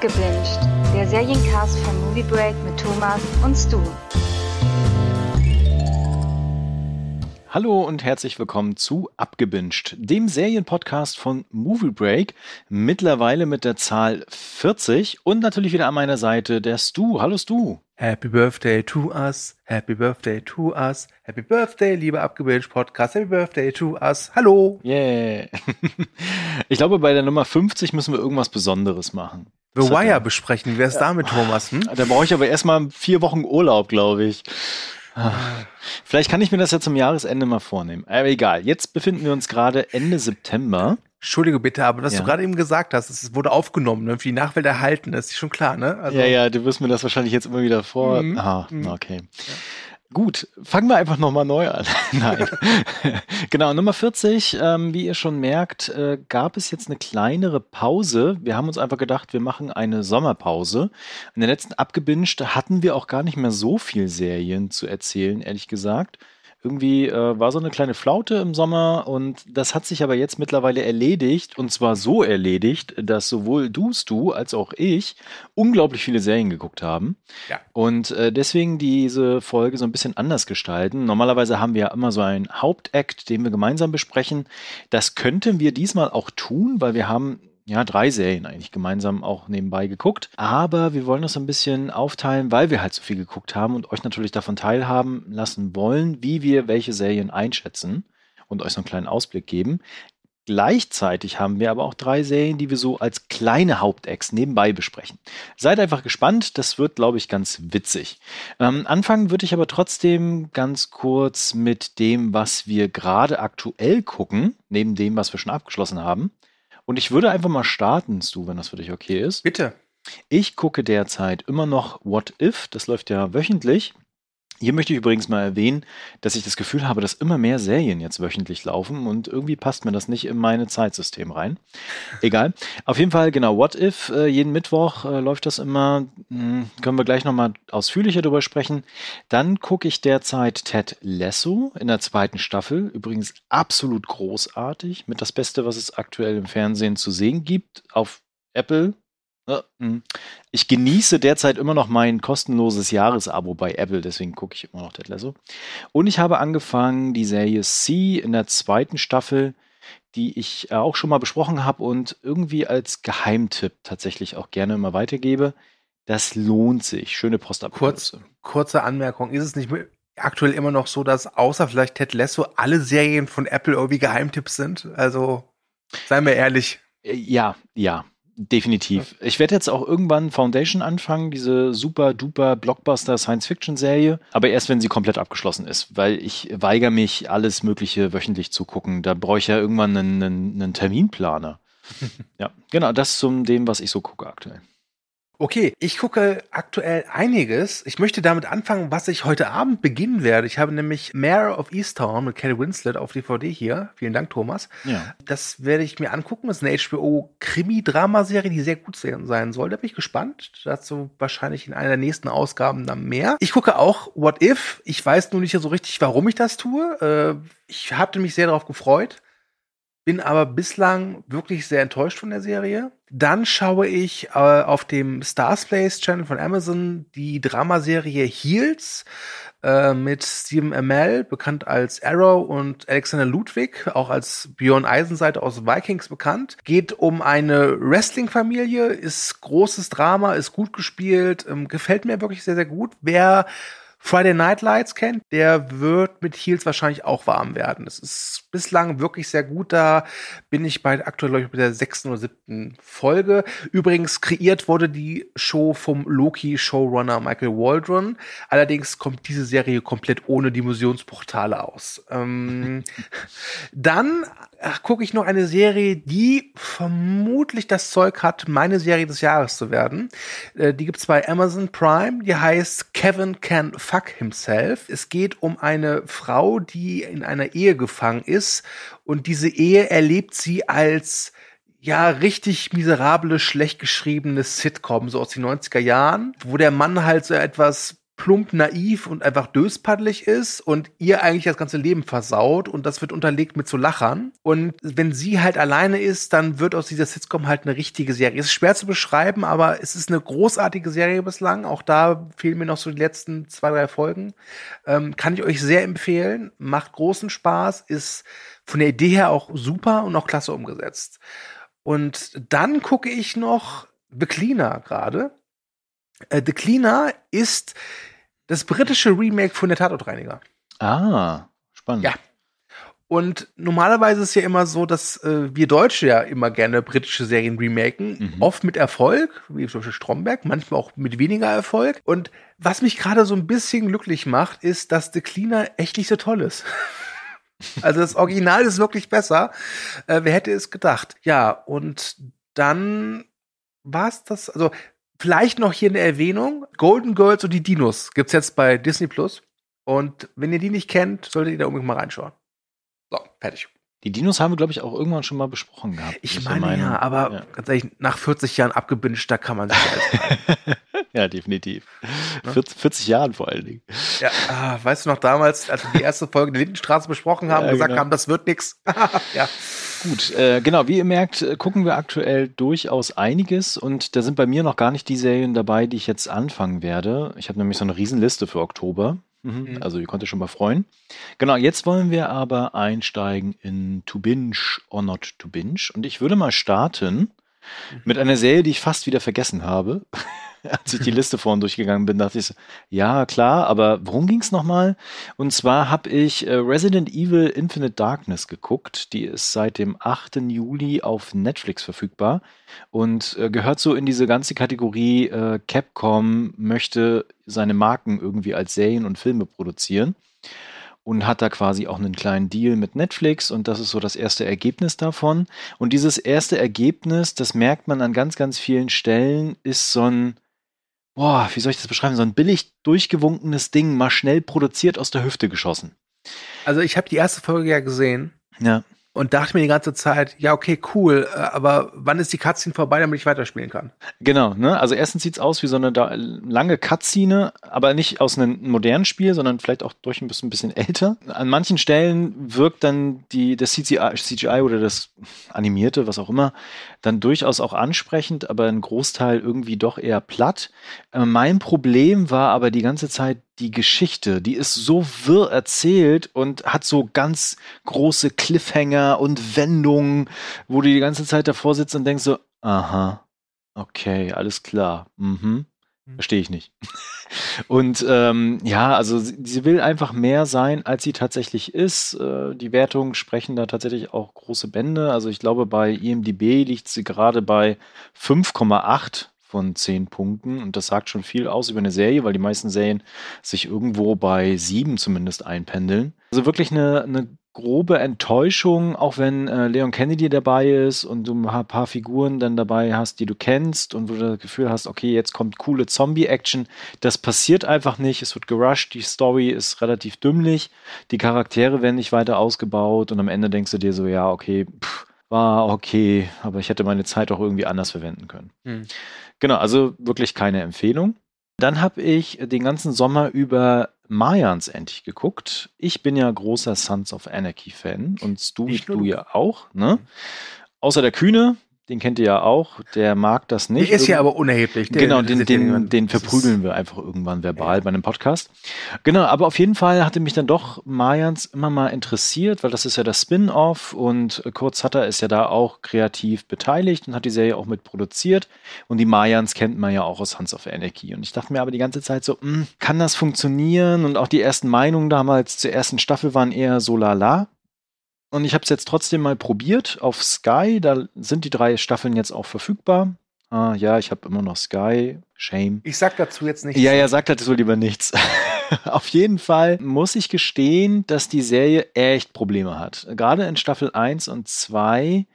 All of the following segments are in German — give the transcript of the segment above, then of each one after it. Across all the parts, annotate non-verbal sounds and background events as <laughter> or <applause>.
Abgebinged, der Seriencast von Movie Break mit Thomas und Stu. Hallo und herzlich willkommen zu Abgebinged, dem Serienpodcast von Movie Break, mittlerweile mit der Zahl 40 und natürlich wieder an meiner Seite der Stu. Hallo Stu. Happy Birthday to us, Happy Birthday to us, Happy Birthday, liebe Abgebinged Podcast, Happy Birthday to us. Hallo. Yeah. <laughs> ich glaube, bei der Nummer 50 müssen wir irgendwas Besonderes machen. The Wire besprechen. Wer ist ja. damit, Thomas? Hm? Da brauche ich aber erstmal vier Wochen Urlaub, glaube ich. Vielleicht kann ich mir das ja zum Jahresende mal vornehmen. Aber egal. Jetzt befinden wir uns gerade Ende September. Entschuldige bitte, aber was ja. du gerade eben gesagt hast, es wurde aufgenommen, ne? für die Nachwelt erhalten, das ist schon klar, ne? Also ja, ja, du wirst mir das wahrscheinlich jetzt immer wieder vor. Mhm. Ah, mhm. okay. Ja. Gut, fangen wir einfach nochmal neu an. <laughs> Nein. genau, Nummer 40, ähm, wie ihr schon merkt, äh, gab es jetzt eine kleinere Pause. Wir haben uns einfach gedacht, wir machen eine Sommerpause. In der letzten abgebinged hatten wir auch gar nicht mehr so viel Serien zu erzählen, ehrlich gesagt. Irgendwie äh, war so eine kleine Flaute im Sommer und das hat sich aber jetzt mittlerweile erledigt und zwar so erledigt, dass sowohl du, Stu, als auch ich unglaublich viele Serien geguckt haben. Ja. Und äh, deswegen diese Folge so ein bisschen anders gestalten. Normalerweise haben wir ja immer so einen Hauptakt, den wir gemeinsam besprechen. Das könnten wir diesmal auch tun, weil wir haben ja, drei Serien eigentlich gemeinsam auch nebenbei geguckt. Aber wir wollen das ein bisschen aufteilen, weil wir halt so viel geguckt haben und euch natürlich davon teilhaben lassen wollen, wie wir welche Serien einschätzen und euch so einen kleinen Ausblick geben. Gleichzeitig haben wir aber auch drei Serien, die wir so als kleine Hauptex nebenbei besprechen. Seid einfach gespannt, das wird, glaube ich, ganz witzig. Ähm, anfangen würde ich aber trotzdem ganz kurz mit dem, was wir gerade aktuell gucken, neben dem, was wir schon abgeschlossen haben. Und ich würde einfach mal starten, Stu, wenn das für dich okay ist. Bitte. Ich gucke derzeit immer noch What If, das läuft ja wöchentlich. Hier möchte ich übrigens mal erwähnen, dass ich das Gefühl habe, dass immer mehr Serien jetzt wöchentlich laufen und irgendwie passt mir das nicht in meine Zeitsystem rein. Egal. Auf jeden Fall, genau, What If, äh, jeden Mittwoch äh, läuft das immer. Hm, können wir gleich nochmal ausführlicher darüber sprechen. Dann gucke ich derzeit Ted Lasso in der zweiten Staffel. Übrigens absolut großartig. Mit das Beste, was es aktuell im Fernsehen zu sehen gibt. Auf Apple. Ich genieße derzeit immer noch mein kostenloses Jahresabo bei Apple, deswegen gucke ich immer noch Ted Lasso. Und ich habe angefangen die Serie C in der zweiten Staffel, die ich äh, auch schon mal besprochen habe und irgendwie als Geheimtipp tatsächlich auch gerne immer weitergebe. Das lohnt sich. Schöne Postapokalypse. Kurz, kurze Anmerkung. Ist es nicht aktuell immer noch so, dass außer vielleicht Ted Lasso alle Serien von Apple irgendwie Geheimtipps sind? Also, seien wir ehrlich. Äh, ja, ja. Definitiv. Ich werde jetzt auch irgendwann Foundation anfangen, diese super duper Blockbuster Science-Fiction-Serie, aber erst wenn sie komplett abgeschlossen ist, weil ich weigere mich, alles Mögliche wöchentlich zu gucken. Da brauche ich ja irgendwann einen, einen, einen Terminplaner. <laughs> ja, genau, das zum dem, was ich so gucke aktuell. Okay, ich gucke aktuell einiges. Ich möchte damit anfangen, was ich heute Abend beginnen werde. Ich habe nämlich Mayor of Easttown mit Kelly Winslet auf DVD hier. Vielen Dank, Thomas. Ja. Das werde ich mir angucken. Das ist eine HBO-Krimi-Dramaserie, die sehr gut sein soll. Da bin ich gespannt. Dazu wahrscheinlich in einer der nächsten Ausgaben dann mehr. Ich gucke auch What If. Ich weiß nur nicht so richtig, warum ich das tue. Äh, ich hatte mich sehr darauf gefreut bin aber bislang wirklich sehr enttäuscht von der Serie. Dann schaue ich äh, auf dem Stars Place Channel von Amazon die Dramaserie Heels äh, mit Stephen Amell, bekannt als Arrow, und Alexander Ludwig, auch als Björn Eisenseite aus Vikings bekannt. Geht um eine Wrestling-Familie, ist großes Drama, ist gut gespielt, ähm, gefällt mir wirklich sehr, sehr gut. Wer Friday Night Lights kennt, der wird mit Heels wahrscheinlich auch warm werden. Es ist bislang wirklich sehr gut. Da bin ich bei aktuell, glaube ich, mit der sechsten oder siebten Folge. Übrigens kreiert wurde die Show vom Loki-Showrunner Michael Waldron. Allerdings kommt diese Serie komplett ohne Dimensionsportale aus. Ähm, <laughs> dann gucke ich noch eine Serie, die vermutlich das Zeug hat, meine Serie des Jahres zu werden. Äh, die gibt's bei Amazon Prime. Die heißt Kevin Can Fuck Himself. Es geht um eine Frau, die in einer Ehe gefangen ist und diese Ehe erlebt sie als ja, richtig miserable, schlecht geschriebene Sitcom, so aus den 90er Jahren, wo der Mann halt so etwas plump naiv und einfach döspaddelig ist und ihr eigentlich das ganze Leben versaut und das wird unterlegt mit so Lachern. Und wenn sie halt alleine ist, dann wird aus dieser Sitcom halt eine richtige Serie. Es ist schwer zu beschreiben, aber es ist eine großartige Serie bislang. Auch da fehlen mir noch so die letzten zwei, drei Folgen. Ähm, kann ich euch sehr empfehlen. Macht großen Spaß, ist von der Idee her auch super und auch klasse umgesetzt. Und dann gucke ich noch The Cleaner gerade. Äh, The Cleaner ist das britische Remake von der Tatortreiniger. Ah, spannend. Ja. Und normalerweise ist es ja immer so, dass äh, wir Deutsche ja immer gerne britische Serien remaken. Mhm. Oft mit Erfolg, wie zum Beispiel Stromberg, manchmal auch mit weniger Erfolg. Und was mich gerade so ein bisschen glücklich macht, ist, dass The Cleaner echt nicht so toll ist. <laughs> also das Original ist wirklich besser. Äh, wer hätte es gedacht? Ja, und dann war es das, also Vielleicht noch hier eine Erwähnung. Golden Girls und die Dinos gibt's jetzt bei Disney Plus. Und wenn ihr die nicht kennt, solltet ihr da unbedingt mal reinschauen. So, fertig. Die Dinos haben wir, glaube ich, auch irgendwann schon mal besprochen gehabt. Ich meine, meine ja, aber ja. ganz ehrlich, nach 40 Jahren abgebinged, da kann man sich alles <laughs> Ja, definitiv. Ja? 40, 40, Jahren vor allen Dingen. Ja, ah, weißt du noch damals, als wir die erste Folge der Lindenstraße besprochen haben, ja, gesagt genau. haben, das wird nix. <laughs> ja. Gut, äh, genau, wie ihr merkt, äh, gucken wir aktuell durchaus einiges und da sind bei mir noch gar nicht die Serien dabei, die ich jetzt anfangen werde. Ich habe nämlich so eine Riesenliste für Oktober. Mhm. mhm. Also ihr könnt euch schon mal freuen. Genau, jetzt wollen wir aber einsteigen in To Binge or Not To Binge. Und ich würde mal starten mhm. mit einer Serie, die ich fast wieder vergessen habe. <laughs> <laughs> als ich die Liste vorhin durchgegangen bin, dachte ich so, ja, klar, aber worum ging's nochmal? Und zwar habe ich äh, Resident Evil Infinite Darkness geguckt. Die ist seit dem 8. Juli auf Netflix verfügbar und äh, gehört so in diese ganze Kategorie äh, Capcom möchte seine Marken irgendwie als Serien und Filme produzieren und hat da quasi auch einen kleinen Deal mit Netflix und das ist so das erste Ergebnis davon. Und dieses erste Ergebnis, das merkt man an ganz, ganz vielen Stellen, ist so ein boah, wie soll ich das beschreiben, so ein billig durchgewunkenes Ding, mal schnell produziert aus der Hüfte geschossen. Also ich habe die erste Folge ja gesehen. Ja und dachte mir die ganze Zeit, ja, okay, cool, äh, aber wann ist die Cutscene vorbei, damit ich weiterspielen kann? Genau, ne? Also erstens sieht's aus wie so eine lange Cutscene, aber nicht aus einem modernen Spiel, sondern vielleicht auch durch ein bisschen, ein bisschen älter. An manchen Stellen wirkt dann die, das CGI, CGI oder das Animierte, was auch immer, dann durchaus auch ansprechend, aber ein Großteil irgendwie doch eher platt. Äh, mein Problem war aber die ganze Zeit die Geschichte, die ist so wirr erzählt und hat so ganz große Cliffhanger und Wendungen, wo du die ganze Zeit davor sitzt und denkst so, aha, okay, alles klar, mhm. Mhm. Verstehe ich nicht. Und ähm, ja, also sie, sie, will einfach mehr sein, als sie tatsächlich ist. Äh, die Wertungen sprechen da tatsächlich auch große Bände. Also ich glaube, bei IMDB liegt sie gerade bei 5,8 von zehn Punkten. Und das sagt schon viel aus über eine Serie, weil die meisten Serien sich irgendwo bei sieben zumindest einpendeln. Also wirklich eine, eine grobe Enttäuschung, auch wenn äh, Leon Kennedy dabei ist und du ein paar Figuren dann dabei hast, die du kennst und wo du das Gefühl hast, okay, jetzt kommt coole Zombie-Action. Das passiert einfach nicht. Es wird gerusht, die Story ist relativ dümmlich, die Charaktere werden nicht weiter ausgebaut und am Ende denkst du dir so, ja, okay, pff, war okay, aber ich hätte meine Zeit auch irgendwie anders verwenden können. Hm. Genau, also wirklich keine Empfehlung. Dann habe ich den ganzen Sommer über Mayans endlich geguckt. Ich bin ja großer Sons of Anarchy Fan und du, du ja auch. Ne? Mhm. Außer der Kühne, den kennt ihr ja auch, der mag das nicht. Der ist ja aber unerheblich. Der, genau, den, den, den verprügeln wir einfach irgendwann verbal ja. bei einem Podcast. Genau, aber auf jeden Fall hatte mich dann doch Mayans immer mal interessiert, weil das ist ja das Spin-off und Kurt Sutter ist ja da auch kreativ beteiligt und hat die Serie auch mit produziert und die Mayans kennt man ja auch aus Hans of Anarchy und ich dachte mir aber die ganze Zeit so, mh, hm, kann das funktionieren und auch die ersten Meinungen damals zur ersten Staffel waren eher so lala. Und ich habe es jetzt trotzdem mal probiert auf Sky. Da sind die drei Staffeln jetzt auch verfügbar. Ah, ja, ich habe immer noch Sky. Shame. Ich sag dazu jetzt nichts. Ja, ja, sag dazu lieber nichts. <laughs> auf jeden Fall muss ich gestehen, dass die Serie echt Probleme hat. Gerade in Staffel 1 und 2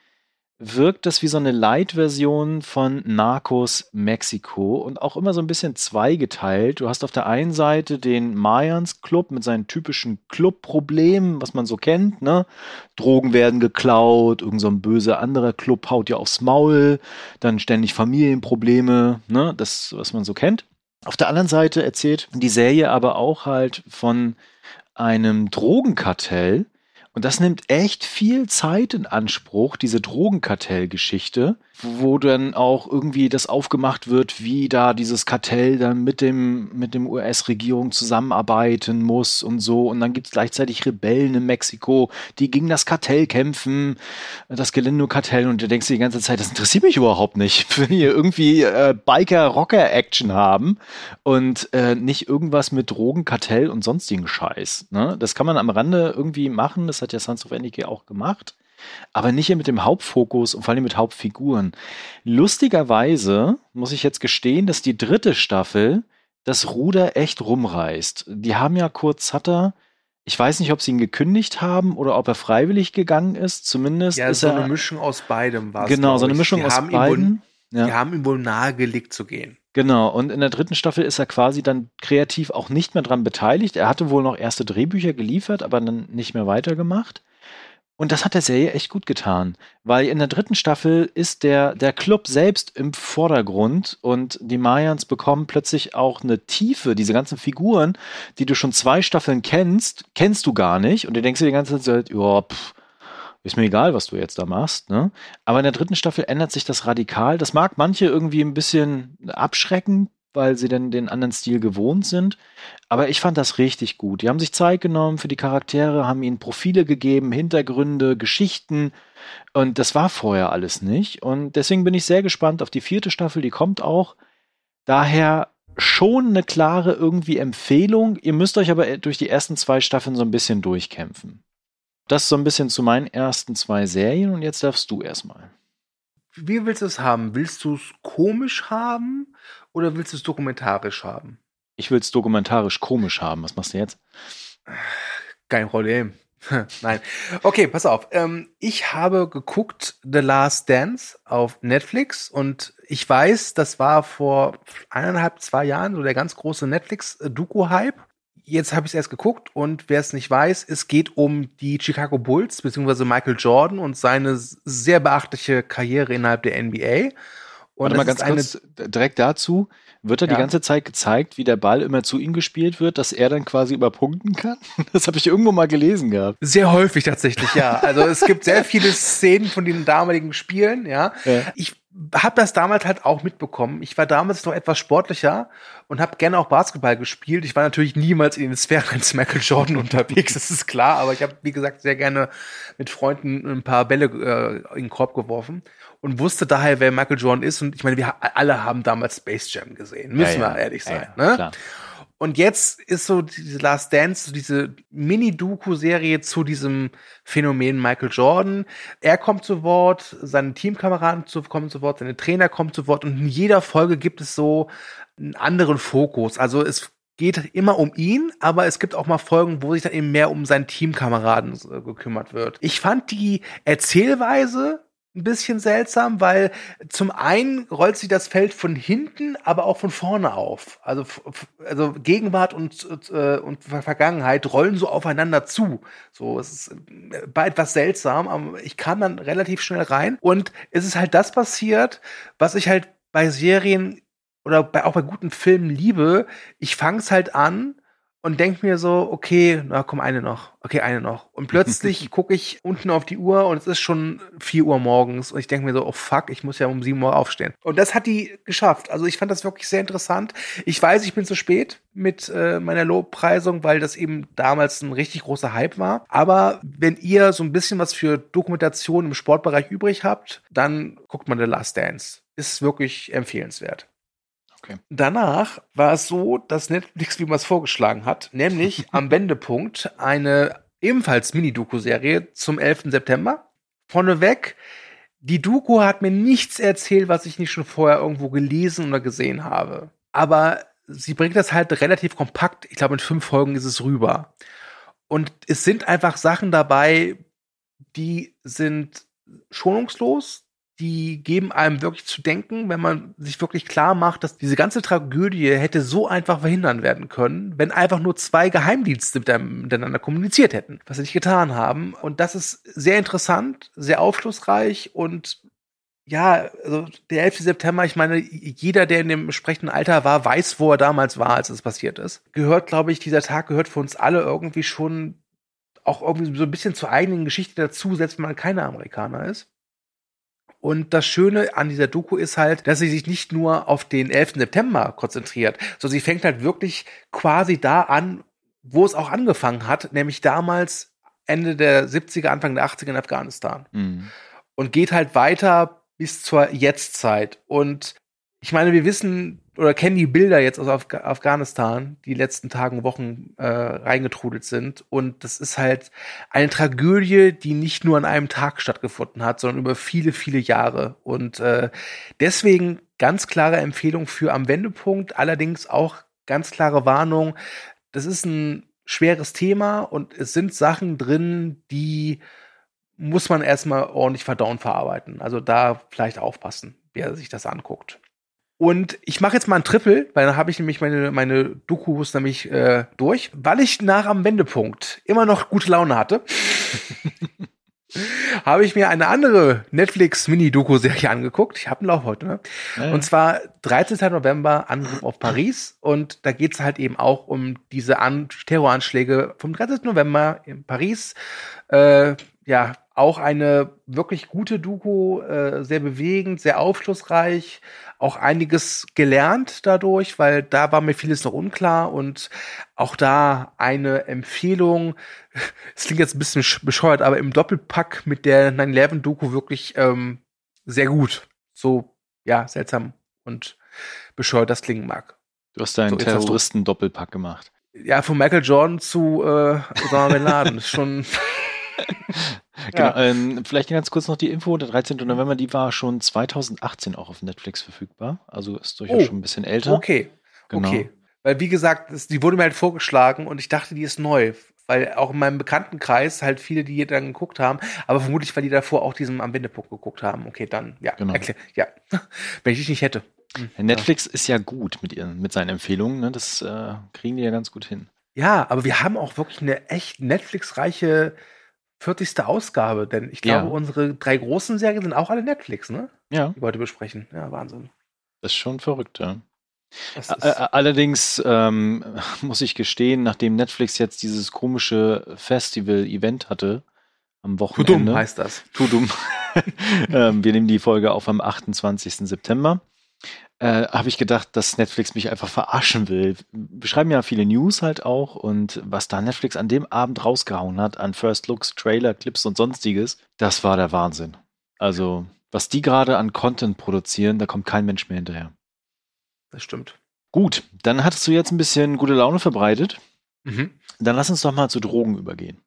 wirkt das wie so eine Light-Version von Narcos Mexiko und auch immer so ein bisschen zweigeteilt. Du hast auf der einen Seite den Mayans Club mit seinen typischen Club-Problemen, was man so kennt, ne? Drogen werden geklaut, irgend so ein böser anderer Club haut dir aufs Maul, dann ständig Familienprobleme, ne? Das, was man so kennt. Auf der anderen Seite erzählt die Serie aber auch halt von einem Drogenkartell, und das nimmt echt viel Zeit in Anspruch, diese Drogenkartellgeschichte, wo dann auch irgendwie das aufgemacht wird, wie da dieses Kartell dann mit dem, mit dem US-Regierung zusammenarbeiten muss und so. Und dann gibt es gleichzeitig Rebellen in Mexiko, die gegen das Kartell kämpfen, das Galindo-Kartell. Und du denkst dir die ganze Zeit, das interessiert mich überhaupt nicht, <laughs> wenn wir irgendwie äh, Biker-Rocker-Action haben und äh, nicht irgendwas mit Drogenkartell und sonstigen Scheiß. Ne? Das kann man am Rande irgendwie machen, das hat ja Sons of Anarchy auch gemacht aber nicht mit dem Hauptfokus und vor allem mit Hauptfiguren. Lustigerweise muss ich jetzt gestehen, dass die dritte Staffel das Ruder echt rumreißt. Die haben ja kurz Sutter, ich weiß nicht, ob sie ihn gekündigt haben oder ob er freiwillig gegangen ist. Zumindest ja, ist so er, eine Mischung aus beidem war es. Genau, so eine Mischung aus beiden. Ja. Die haben ihm wohl nahegelegt zu gehen. Genau, und in der dritten Staffel ist er quasi dann kreativ auch nicht mehr dran beteiligt. Er hatte wohl noch erste Drehbücher geliefert, aber dann nicht mehr weitergemacht. Und das hat der Serie echt gut getan, weil in der dritten Staffel ist der, der Club selbst im Vordergrund und die Mayans bekommen plötzlich auch eine Tiefe. Diese ganzen Figuren, die du schon zwei Staffeln kennst, kennst du gar nicht. Und du denkst dir die ganze Zeit, ja, pff, ist mir egal, was du jetzt da machst. Ne? Aber in der dritten Staffel ändert sich das radikal. Das mag manche irgendwie ein bisschen abschrecken, weil sie dann den anderen Stil gewohnt sind. Aber ich fand das richtig gut. Die haben sich Zeit genommen für die Charaktere, haben ihnen Profile gegeben, Hintergründe, Geschichten. Und das war vorher alles nicht. Und deswegen bin ich sehr gespannt auf die vierte Staffel, die kommt auch. Daher schon eine klare irgendwie Empfehlung. Ihr müsst euch aber durch die ersten zwei Staffeln so ein bisschen durchkämpfen. Das so ein bisschen zu meinen ersten zwei Serien und jetzt darfst du erstmal. Wie willst du es haben? Willst du es komisch haben oder willst du es dokumentarisch haben? Ich will es dokumentarisch komisch haben. Was machst du jetzt? Kein Problem. <laughs> Nein. Okay, pass auf. Ähm, ich habe geguckt The Last Dance auf Netflix und ich weiß, das war vor eineinhalb, zwei Jahren so der ganz große Netflix-Doku-Hype. Jetzt habe ich es erst geguckt und wer es nicht weiß, es geht um die Chicago Bulls beziehungsweise Michael Jordan und seine sehr beachtliche Karriere innerhalb der NBA. Und Warte mal ganz kurz, direkt dazu, wird da ja. die ganze Zeit gezeigt, wie der Ball immer zu ihm gespielt wird, dass er dann quasi überpunkten kann? <laughs> Das habe ich irgendwo mal gelesen gehabt. Sehr häufig tatsächlich, ja. <laughs> Also es gibt sehr viele Szenen von den damaligen Spielen, ja. ja. Ich habe das damals halt auch mitbekommen. Ich war damals noch etwas sportlicher und habe gerne auch Basketball gespielt. Ich war natürlich niemals in den Sphären eines Michael Jordan <laughs> unterwegs, das ist klar. Aber ich habe, wie gesagt, sehr gerne mit Freunden ein paar Bälle äh, in den Korb geworfen und wusste daher, wer Michael Jordan ist. Und ich meine, wir alle haben damals Space Jam gesehen, müssen ja, ja. wir ehrlich sein. Ja, ne? Und jetzt ist so diese Last Dance, so diese Mini-Doku-Serie zu diesem Phänomen Michael Jordan. Er kommt zu Wort, seine Teamkameraden kommen zu Wort, seine Trainer kommen zu Wort und in jeder Folge gibt es so einen anderen Fokus. Also es geht immer um ihn, aber es gibt auch mal Folgen, wo sich dann eben mehr um seinen Teamkameraden äh, gekümmert wird. Ich fand die Erzählweise ein bisschen seltsam, weil zum einen rollt sie das Feld von hinten, aber auch von vorne auf. Also, also Gegenwart und, äh, und Vergangenheit rollen so aufeinander zu. So, es ist bei etwas seltsam, aber ich kam dann relativ schnell rein und es ist halt das passiert, was ich halt bei Serien oder bei, auch bei guten Filmen liebe. Ich fang's halt an und denk mir so, okay, na komm, eine noch. Okay, eine noch. Und plötzlich <laughs> gucke ich unten auf die Uhr und es ist schon vier Uhr morgens und ich denke mir so, oh fuck, ich muss ja um sieben Uhr aufstehen. Und das hat die geschafft. Also ich fand das wirklich sehr interessant. Ich weiß, ich bin zu spät mit äh, meiner Lobpreisung, weil das eben damals ein richtig großer Hype war. Aber wenn ihr so ein bisschen was für Dokumentation im Sportbereich übrig habt, dann guckt man The Last Dance. Ist wirklich empfehlenswert. Okay. Danach war es so, dass Netflix, wie man es vorgeschlagen hat, nämlich <laughs> am Wendepunkt eine ebenfalls Mini-Doku-Serie zum 11. September. Vorneweg, die Doku hat mir nichts erzählt, was ich nicht schon vorher irgendwo gelesen oder gesehen habe. Aber sie bringt das halt relativ kompakt. Ich glaube, in fünf Folgen ist es rüber. Und es sind einfach Sachen dabei, die sind schonungslos, die geben einem wirklich zu denken, wenn man sich wirklich klar macht, dass diese ganze Tragödie hätte so einfach verhindern werden können, wenn einfach nur zwei Geheimdienste miteinander kommuniziert hätten, was sie nicht getan haben. Und das ist sehr interessant, sehr aufschlussreich und ja, also der 11. September, ich meine, jeder, der in dem entsprechenden Alter war, weiß, wo er damals war, als es passiert ist. Gehört, glaube ich, dieser Tag gehört für uns alle irgendwie schon auch irgendwie so ein bisschen zur eigenen Geschichte dazu, selbst wenn man keiner Amerikaner ist. Und das Schöne an dieser Doku ist halt, dass sie sich nicht nur auf den 11. September konzentriert, sondern sie fängt halt wirklich quasi da an, wo es auch angefangen hat, nämlich damals Ende der 70er, Anfang der 80er in Afghanistan. Mhm. Und geht halt weiter bis zur Jetztzeit. Und ich meine, wir wissen oder kennen die Bilder jetzt aus Af Afghanistan, die letzten Tagen, Wochen äh, reingetrudelt sind. Und das ist halt eine Tragödie, die nicht nur an einem Tag stattgefunden hat, sondern über viele, viele Jahre. Und äh, deswegen ganz klare Empfehlung für am Wendepunkt, allerdings auch ganz klare Warnung. Das ist ein schweres Thema und es sind Sachen drin, die muss man erstmal ordentlich verdauen verarbeiten. Also da vielleicht aufpassen, wer sich das anguckt. Und ich mache jetzt mal ein Triple, weil dann habe ich nämlich meine, meine Dokus nämlich äh, durch, weil ich nach am Wendepunkt immer noch gute Laune hatte. <laughs> habe ich mir eine andere Netflix-Mini-Doku-Serie angeguckt. Ich habe einen Lauf heute, ne? Ja. Und zwar 13. November, Angriff auf Paris. Und da geht's halt eben auch um diese An Terroranschläge vom 13. November in Paris. Äh, ja, auch eine wirklich gute Doku, äh, sehr bewegend, sehr aufschlussreich, auch einiges gelernt dadurch, weil da war mir vieles noch unklar und auch da eine Empfehlung. <laughs> Es klingt jetzt ein bisschen bescheuert, aber im Doppelpack mit der 9-11-Doku wirklich ähm, sehr gut. So, ja, seltsam und bescheuert das klingen mag. Du hast deinen so, Terroristen-Doppelpack gemacht. Ja, von Michael Jordan zu äh, Osama Bin Laden. <laughs> ist schon genau, ja. ähm, vielleicht ganz kurz noch die Info. Der 13. November, die war schon 2018 auch auf Netflix verfügbar. Also ist durchaus oh, schon ein bisschen älter. Okay. Genau. Okay. Weil, wie gesagt, das, die wurde mir halt vorgeschlagen und ich dachte, die ist neu. Weil auch in meinem Bekanntenkreis halt viele, die hier dann geguckt haben, aber vermutlich, weil die davor auch diesen am Wendepunkt geguckt haben. Okay, dann, ja, genau. erklär, ja. <laughs> Wenn ich dich nicht hätte. Hm, Netflix ja. ist ja gut mit ihren, mit seinen Empfehlungen, ne? Das äh, kriegen die ja ganz gut hin. Ja, aber wir haben auch wirklich eine echt Netflix-reiche 40. Ausgabe, denn ich glaube, ja. unsere drei großen Serien sind auch alle Netflix, ne? Ja. Die wir heute besprechen. Ja, Wahnsinn. Das ist schon verrückt, ja. Allerdings ähm, <laughs> muss ich gestehen, nachdem Netflix jetzt dieses komische Festival-Event hatte, am Wochenende. Tudum heißt das. Tudum. <laughs> ähm, wir nehmen die Folge auf am 28. September äh, habe ich gedacht, dass Netflix mich einfach verarschen will. Wir schreiben ja viele News halt auch und was da Netflix an dem Abend rausgehauen hat an First Looks, Trailer, Clips und sonstiges, das war der Wahnsinn. Also, was die gerade an Content produzieren, da kommt kein Mensch mehr hinterher. Das stimmt. Gut, dann hattest du jetzt ein bisschen gute Laune verbreitet. Mhm. Dann lass uns doch mal zu Drogen übergehen.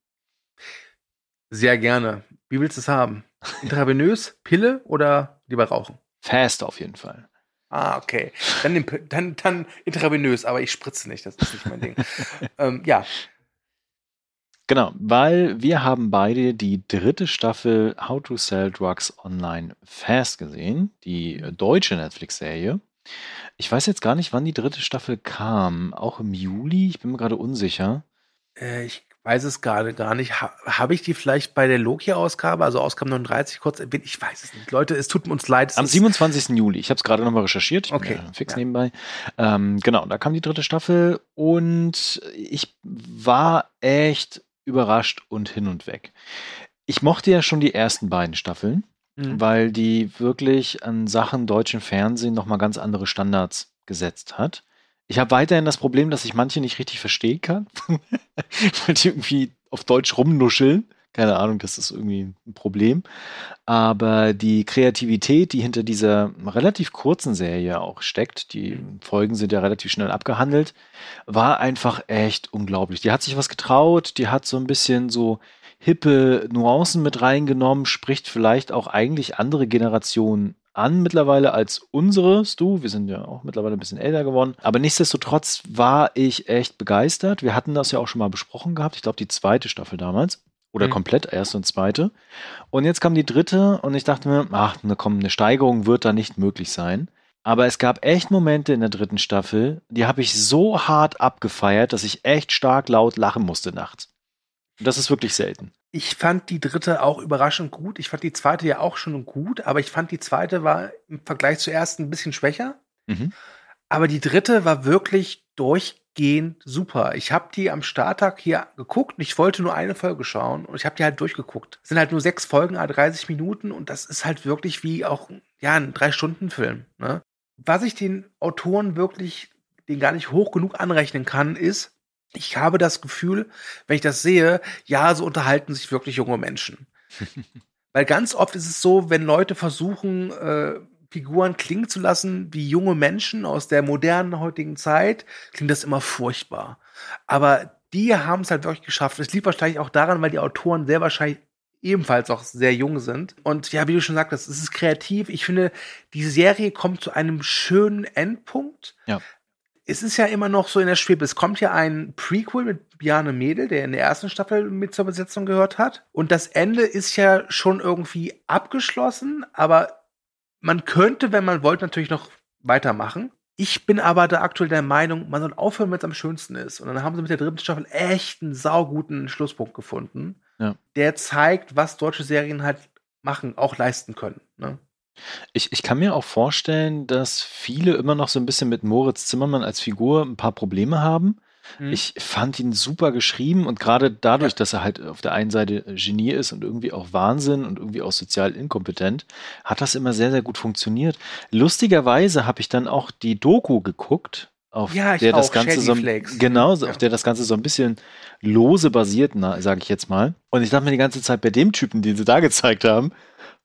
Sehr gerne. Wie willst du es haben? Intravenös, Pille oder lieber rauchen? Fast auf jeden Fall. Ah, okay. Dann, dann, dann intravenös, aber ich spritze nicht, das ist nicht mein Ding. <laughs> ähm, ja. Genau, weil wir haben beide die dritte Staffel How to Sell Drugs Online Fast gesehen, die deutsche Netflix-Serie. Ich weiß jetzt gar nicht, wann die dritte Staffel kam. Auch im Juli? Ich bin mir gerade unsicher. Äh, ich weiß es gerade gar nicht. Ha, Habe ich die vielleicht bei der Loki-Ausgabe, also Ausgabe 39, kurz erwähnt? Ich weiß es nicht. Leute, es tut uns leid. Am 27. Juli. Ich habe es gerade nochmal recherchiert. Ich okay. fix ja. nebenbei. Ähm, genau, da kam die dritte Staffel und ich war echt überrascht und hin und weg. Ich mochte ja schon die ersten beiden Staffeln, mhm. weil die wirklich an Sachen deutschen Fernsehen nochmal ganz andere Standards gesetzt hat. Ich habe weiterhin das Problem, dass ich manche nicht richtig verstehen kann, <laughs> weil die irgendwie auf Deutsch rumnuscheln. Keine Ahnung, das ist irgendwie ein Problem. Aber die Kreativität, die hinter dieser relativ kurzen Serie auch steckt, die Folgen sind ja relativ schnell abgehandelt, war einfach echt unglaublich. Die hat sich was getraut, die hat so ein bisschen so hippe Nuancen mit reingenommen, spricht vielleicht auch eigentlich andere Generationen an mittlerweile als unsere, Stu. Wir sind ja auch mittlerweile ein bisschen älter geworden. Aber nichtsdestotrotz war ich echt begeistert. Wir hatten das ja auch schon mal besprochen gehabt. Ich glaube, die zweite Staffel damals. Oder mhm. komplett, erste und zweite. Und jetzt kam die dritte und ich dachte mir, ach, ne, komm, eine Steigerung wird da nicht möglich sein. Aber es gab echt Momente in der dritten Staffel, die habe ich so hart abgefeiert, dass ich echt stark laut lachen musste nachts. Und das ist wirklich selten. Ich fand die dritte auch überraschend gut. Ich fand die zweite ja auch schon gut, aber ich fand die zweite war im Vergleich zur ersten ein bisschen schwächer. Mhm. Aber die dritte war wirklich durchgehend super. Ich habe die am Starttag hier geguckt und ich wollte nur eine Folge schauen und ich habe die halt durchgeguckt. Es sind halt nur sechs Folgen, 30 Minuten und das ist halt wirklich wie auch ja ein drei Stunden Film. Ne? Was ich den Autoren wirklich den gar nicht hoch genug anrechnen kann, ist, ich habe das Gefühl, wenn ich das sehe, ja, so unterhalten sich wirklich junge Menschen. <laughs> Weil ganz oft ist es so, wenn Leute versuchen, äh, Figuren klingen zu lassen wie junge Menschen aus der modernen heutigen Zeit, klingt das immer furchtbar. Aber die haben es halt wirklich geschafft. Es liegt wahrscheinlich auch daran, weil die Autoren sehr wahrscheinlich ebenfalls auch sehr jung sind. Und ja, wie du schon sagtest, es ist kreativ. Ich finde, die Serie kommt zu einem schönen Endpunkt. Ja es ist ja immer noch so in der Schwebe. Es kommt ja ein Prequel mit Bjarne Mädel, der in der ersten Staffel mit zur Besetzung gehört hat. Und das Ende ist ja schon irgendwie abgeschlossen, aber man könnte, wenn man wollte, natürlich noch weitermachen. Ich bin aber da aktuell der Meinung, man soll aufhören, wenn es am schönsten ist. Und dann haben sie mit der dritten Staffel echt einen sauguten Schlusspunkt gefunden, ja. der zeigt, was deutsche Serien halt machen, auch leisten können. Ne? Ich, ich kann mir auch vorstellen, dass viele immer noch so ein bisschen mit Moritz Zimmermann als Figur ein paar Probleme haben. Mhm. Ich fand ihn super geschrieben und gerade dadurch, ja. dass er halt auf der einen Seite Genie ist und irgendwie auch Wahnsinn und irgendwie auch sozial inkompetent, hat das immer sehr, sehr gut funktioniert. Lustigerweise habe ich dann auch die Doku geguckt, auf ja, der das Ganze so genau, ja. auf der das Ganze so ein bisschen lose basiert, sage ich jetzt mal. Und ich dachte mir die ganze Zeit bei dem Typen, den sie da gezeigt haben,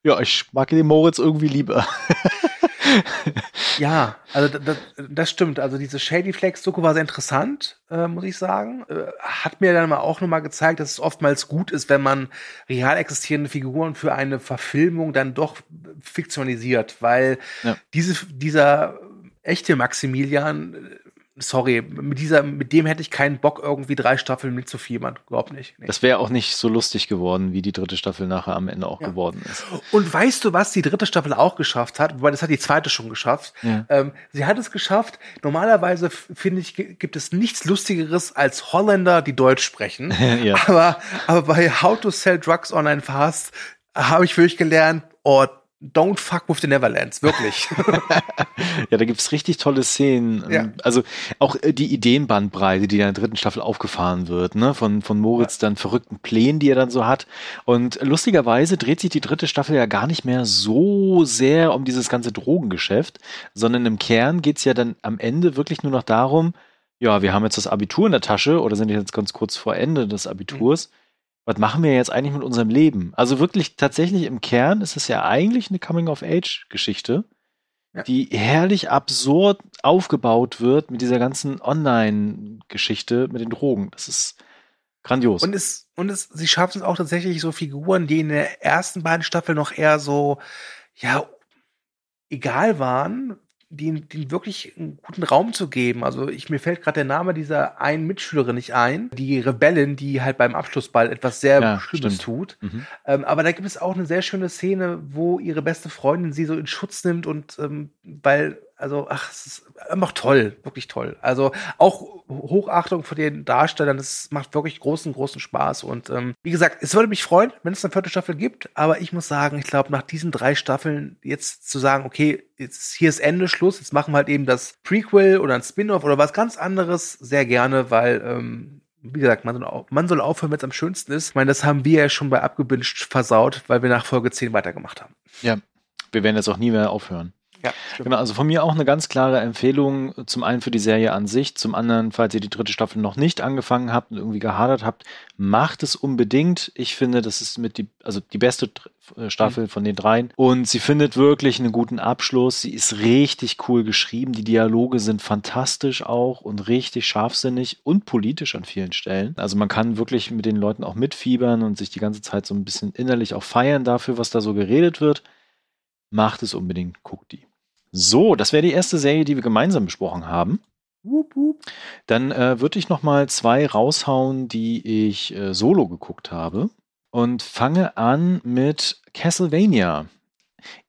ja, ich mag den Moritz irgendwie lieber. ja, also das, das, stimmt. Also diese Shady Flex Doku war sehr interessant, äh, muss ich sagen. Äh, hat mir dann mal auch nochmal gezeigt, dass es oftmals gut ist, wenn man real existierende Figuren für eine Verfilmung dann doch fiktionalisiert, weil ja. diese, dieser echte Maximilian sorry, mit dieser, mit dem hätte ich keinen Bock, irgendwie drei Staffeln mitzufiebern. Überhaupt nicht. Nee. Das wäre auch nicht so lustig geworden, wie die dritte Staffel nachher am Ende auch ja. geworden ist. Und weißt du, was die dritte Staffel auch geschafft hat? Wobei das hat die zweite schon geschafft. Ja. Ähm, sie hat es geschafft. Normalerweise finde ich, gibt es nichts Lustigeres als Holländer, die Deutsch sprechen. <laughs> ja. aber, aber bei How to Sell Drugs Online Fast habe ich wirklich gelernt, oh, Don't fuck with the Neverlands, wirklich. <laughs> <laughs> ja, da gibt's richtig tolle Szenen. Ja. Also auch äh, die Ideenbandbreite, die in der dritten Staffel aufgefahren wird, ne? Von, von Moritz ja. dann verrückten Plänen, die er dann so hat. Und lustigerweise dreht sich die dritte Staffel ja gar nicht mehr so sehr um dieses ganze Drogengeschäft, sondern im Kern geht's ja dann am Ende wirklich nur noch darum, ja, wir haben jetzt das Abitur in der Tasche oder sind jetzt ganz kurz vor Ende des Abiturs. Mhm was machen wir jetzt eigentlich mit unserem Leben? Also wirklich tatsächlich im Kern ist es ja eigentlich eine Coming-of-Age-Geschichte, ja. die herrlich absurd aufgebaut wird mit dieser ganzen Online-Geschichte mit den Drogen. Das ist grandios. Und es, und es, sie schaffen es auch tatsächlich so Figuren, die in der ersten beiden Staffeln noch eher so, ja, egal waren, den, den wirklich einen guten Raum zu geben. Also ich mir fällt gerade der Name dieser einen Mitschülerin nicht ein, die Rebellin, die halt beim Abschlussball etwas sehr ja, Schlimmes tut. Mhm. Ähm, aber da gibt es auch eine sehr schöne Szene, wo ihre beste Freundin sie so in Schutz nimmt und ähm, weil also, ach, es ist einfach toll, wirklich toll. Also auch Hochachtung vor den Darstellern, das macht wirklich großen, großen Spaß. Und ähm, wie gesagt, es würde mich freuen, wenn es eine vierte Staffel gibt, aber ich muss sagen, ich glaube, nach diesen drei Staffeln jetzt zu sagen, okay, jetzt hier ist Ende, Schluss, jetzt machen wir halt eben das Prequel oder ein Spin-off oder was ganz anderes, sehr gerne, weil ähm, wie gesagt, man soll, man soll aufhören, wenn es am schönsten ist. Ich meine, das haben wir ja schon bei Abgebinged versaut, weil wir nach Folge 10 weitergemacht haben. Ja, wir werden jetzt auch nie mehr aufhören. Ja, genau, also von mir auch eine ganz klare Empfehlung, zum einen für die Serie an sich, zum anderen, falls ihr die dritte Staffel noch nicht angefangen habt und irgendwie gehadert habt, macht es unbedingt. Ich finde, das ist mit die, also die beste äh, Staffel mhm. von den dreien. Und sie findet wirklich einen guten Abschluss. Sie ist richtig cool geschrieben. Die Dialoge sind fantastisch auch und richtig scharfsinnig und politisch an vielen Stellen. Also man kann wirklich mit den Leuten auch mitfiebern und sich die ganze Zeit so ein bisschen innerlich auch feiern dafür, was da so geredet wird. Macht es unbedingt, guckt die. So, das wäre die erste Serie, die wir gemeinsam besprochen haben. Wup, wup. Dann äh, würde ich noch mal zwei raushauen, die ich äh, solo geguckt habe und fange an mit Castlevania.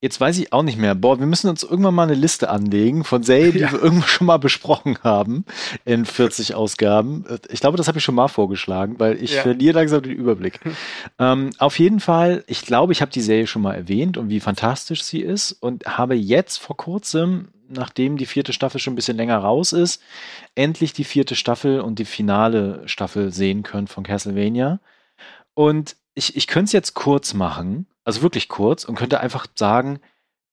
Jetzt weiß ich auch nicht mehr. Boah, wir müssen uns irgendwann mal eine Liste anlegen von Serien, die ja. wir irgendwann schon mal besprochen haben in 40 <laughs> Ausgaben. Ich glaube, das habe ich schon mal vorgeschlagen, weil ich ja. verliere langsam den Überblick. <laughs> ähm, auf jeden Fall, ich glaube, ich habe die Serie schon mal erwähnt und wie fantastisch sie ist und habe jetzt vor kurzem, nachdem die vierte Staffel schon ein bisschen länger raus ist, endlich die vierte Staffel und die finale Staffel sehen können von Castlevania. Und ich, ich könnte es jetzt kurz machen also wirklich kurz, und könnte einfach sagen,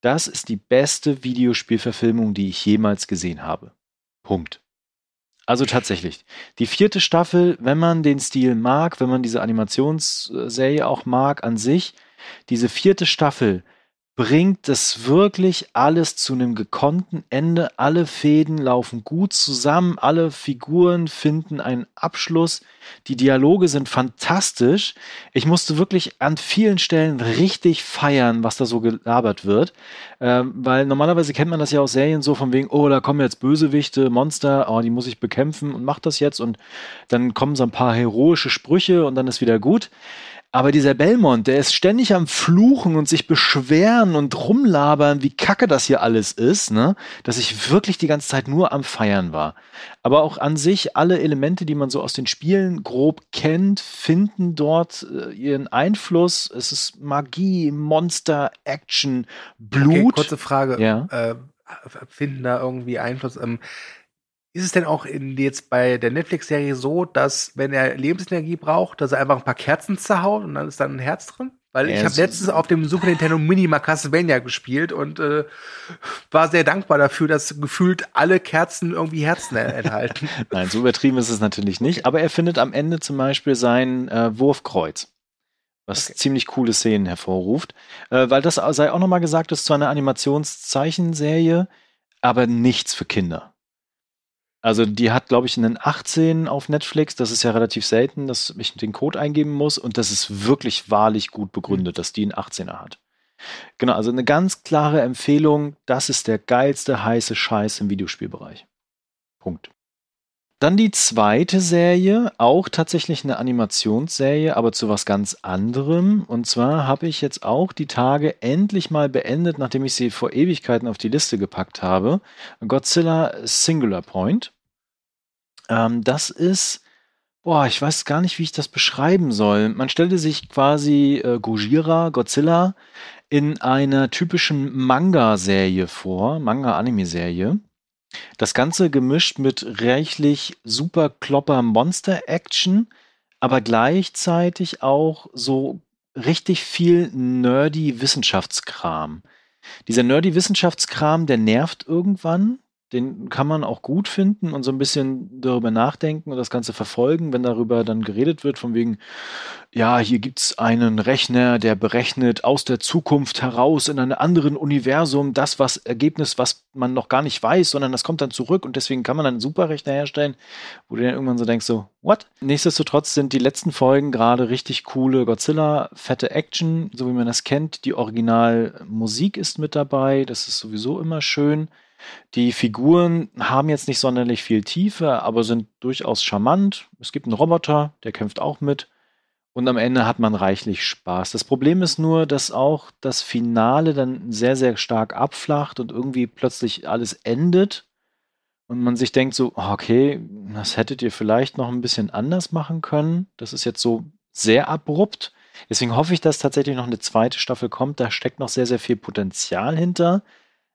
das ist die beste Videospielverfilmung, die ich jemals gesehen habe. Punkt. Also tatsächlich. Die vierte Staffel, wenn man den Stil mag, wenn man diese Animationsserie auch mag an sich, diese vierte Staffel bringt es wirklich alles zu einem gekonnten Ende. Alle Fäden laufen gut zusammen, alle Figuren finden einen Abschluss. Die Dialoge sind fantastisch. Ich musste wirklich an vielen Stellen richtig feiern, was da so gelabert wird. Ähm, weil normalerweise kennt man das ja aus Serien so von wegen, oh, da kommen jetzt Bösewichte, Monster, oh, die muss ich bekämpfen und mach das jetzt. Und dann kommen so ein paar heroische Sprüche und dann ist wieder gut. Aber dieser Belmont, der ist ständig am Fluchen und sich beschweren und rumlabern, wie kacke das hier alles ist, ne? Dass ich wirklich die ganze Zeit nur am Feiern war. Aber auch an sich, alle Elemente, die man so aus den Spielen grob kennt, finden dort äh, ihren Einfluss. Es ist Magie, Monster, Action, Blut. Okay, kurze Frage. Ja. Äh, finden da irgendwie Einfluss? Ähm, ist es denn auch in, jetzt bei der Netflix-Serie so, dass wenn er Lebensenergie braucht, dass er einfach ein paar Kerzen zerhaut und dann ist dann ein Herz drin? Weil ich habe letztens auf dem Super Nintendo Mini mal Castlevania gespielt und äh, war sehr dankbar dafür, dass gefühlt alle Kerzen irgendwie Herzen enthalten. <laughs> Nein, so übertrieben ist es natürlich nicht. Aber er findet am Ende zum Beispiel sein äh, Wurfkreuz was okay. ziemlich coole Szenen hervorruft. Äh, weil das sei auch nochmal gesagt, ist zu einer Animationszeichenserie, aber nichts für Kinder. Also die hat, glaube ich, einen 18 auf Netflix. Das ist ja relativ selten, dass ich den Code eingeben muss. Und das ist wirklich wahrlich gut begründet, dass die einen 18er hat. Genau, also eine ganz klare Empfehlung. Das ist der geilste heiße Scheiß im Videospielbereich. Punkt. Dann die zweite Serie, auch tatsächlich eine Animationsserie, aber zu was ganz anderem. Und zwar habe ich jetzt auch die Tage endlich mal beendet, nachdem ich sie vor Ewigkeiten auf die Liste gepackt habe. Godzilla Singular Point. Ähm, das ist, boah, ich weiß gar nicht, wie ich das beschreiben soll. Man stellte sich quasi äh, Gojira, Godzilla, in einer typischen Manga-Serie vor, Manga-Anime-Serie. Das Ganze gemischt mit reichlich super klopper Monster-Action, aber gleichzeitig auch so richtig viel nerdy Wissenschaftskram. Dieser nerdy Wissenschaftskram, der nervt irgendwann, den kann man auch gut finden und so ein bisschen darüber nachdenken und das Ganze verfolgen, wenn darüber dann geredet wird, von wegen, ja, hier gibt's einen Rechner, der berechnet aus der Zukunft heraus in einem anderen Universum das, was Ergebnis, was man noch gar nicht weiß, sondern das kommt dann zurück und deswegen kann man einen Superrechner herstellen, wo du dann irgendwann so denkst, so, what? Nichtsdestotrotz sind die letzten Folgen gerade richtig coole Godzilla, fette Action, so wie man das kennt. Die Originalmusik ist mit dabei, das ist sowieso immer schön. Die Figuren haben jetzt nicht sonderlich viel Tiefe, aber sind durchaus charmant. Es gibt einen Roboter, der kämpft auch mit. Und am Ende hat man reichlich Spaß. Das Problem ist nur, dass auch das Finale dann sehr, sehr stark abflacht und irgendwie plötzlich alles endet. Und man sich denkt so, okay, das hättet ihr vielleicht noch ein bisschen anders machen können. Das ist jetzt so sehr abrupt. Deswegen hoffe ich, dass tatsächlich noch eine zweite Staffel kommt. Da steckt noch sehr, sehr viel Potenzial hinter.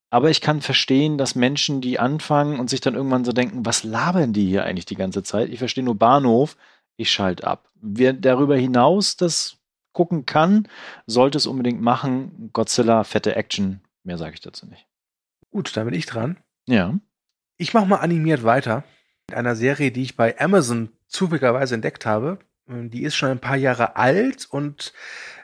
Aber ich kann verstehen, dass Menschen, die anfangen und sich dann irgendwann so denken, was labern die hier eigentlich die ganze Zeit? Ich verstehe nur Bahnhof, ich schalte ab. Wer darüber hinaus das gucken kann, sollte es unbedingt machen. Godzilla, fette Action, mehr sage ich dazu nicht. Gut, dann bin ich dran. Ja. Ich mache mal animiert weiter. Mit einer Serie, die ich bei Amazon zufälligerweise entdeckt habe. Die ist schon ein paar Jahre alt und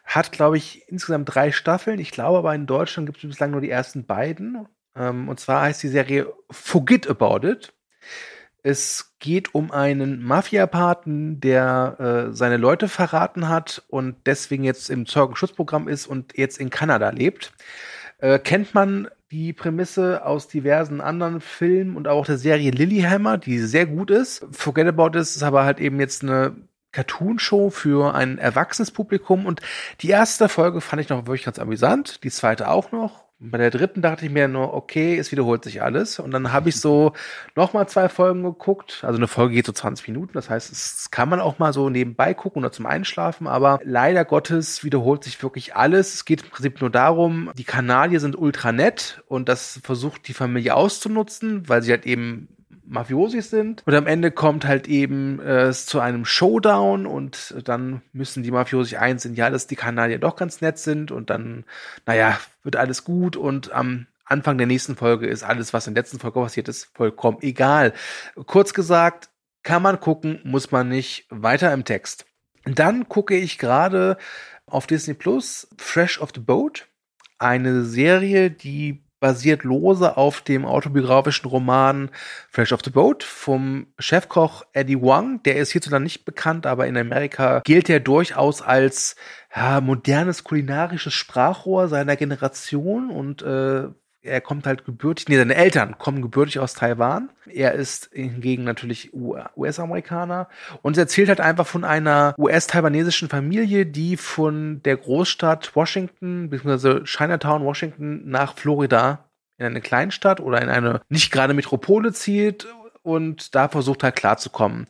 hat, glaube ich, insgesamt drei Staffeln. Ich glaube aber in Deutschland gibt es bislang nur die ersten beiden. Ähm, und zwar heißt die Serie Forget About It. Es geht um einen Mafia-Paten, der äh, seine Leute verraten hat und deswegen jetzt im Zeugenschutzprogramm ist und jetzt in Kanada lebt. Äh, kennt man die Prämisse aus diversen anderen Filmen und auch der Serie Lilyhammer, die sehr gut ist. Forget About It ist aber halt eben jetzt eine Cartoon-Show für ein erwachsenes Publikum und die erste Folge fand ich noch wirklich ganz amüsant, die zweite auch noch. Bei der dritten dachte ich mir nur, okay, es wiederholt sich alles. Und dann habe ich so nochmal zwei Folgen geguckt. Also eine Folge geht so 20 Minuten. Das heißt, es kann man auch mal so nebenbei gucken oder zum Einschlafen. Aber leider Gottes wiederholt sich wirklich alles. Es geht im Prinzip nur darum, die Kanadier sind ultra nett und das versucht die Familie auszunutzen, weil sie halt eben Mafiosis sind. Und am Ende kommt halt eben äh, es zu einem Showdown und dann müssen die Mafiosi einsehen, ja, dass die Kanadier doch ganz nett sind und dann, naja, wird alles gut und am Anfang der nächsten Folge ist alles, was in der letzten Folge passiert ist, vollkommen egal. Kurz gesagt, kann man gucken, muss man nicht. Weiter im Text. Dann gucke ich gerade auf Disney Plus Fresh of the Boat, eine Serie, die basiert lose auf dem autobiografischen Roman Fresh of the Boat vom Chefkoch Eddie Wang. Der ist hierzulande nicht bekannt, aber in Amerika gilt er durchaus als ja, modernes kulinarisches Sprachrohr seiner Generation und äh, er kommt halt gebürtig, nee, seine Eltern kommen gebürtig aus Taiwan. Er ist hingegen natürlich US-Amerikaner und er erzählt halt einfach von einer US-taiwanesischen Familie, die von der Großstadt Washington, beziehungsweise Chinatown, Washington nach Florida in eine Kleinstadt oder in eine nicht gerade Metropole zieht und da versucht halt klarzukommen.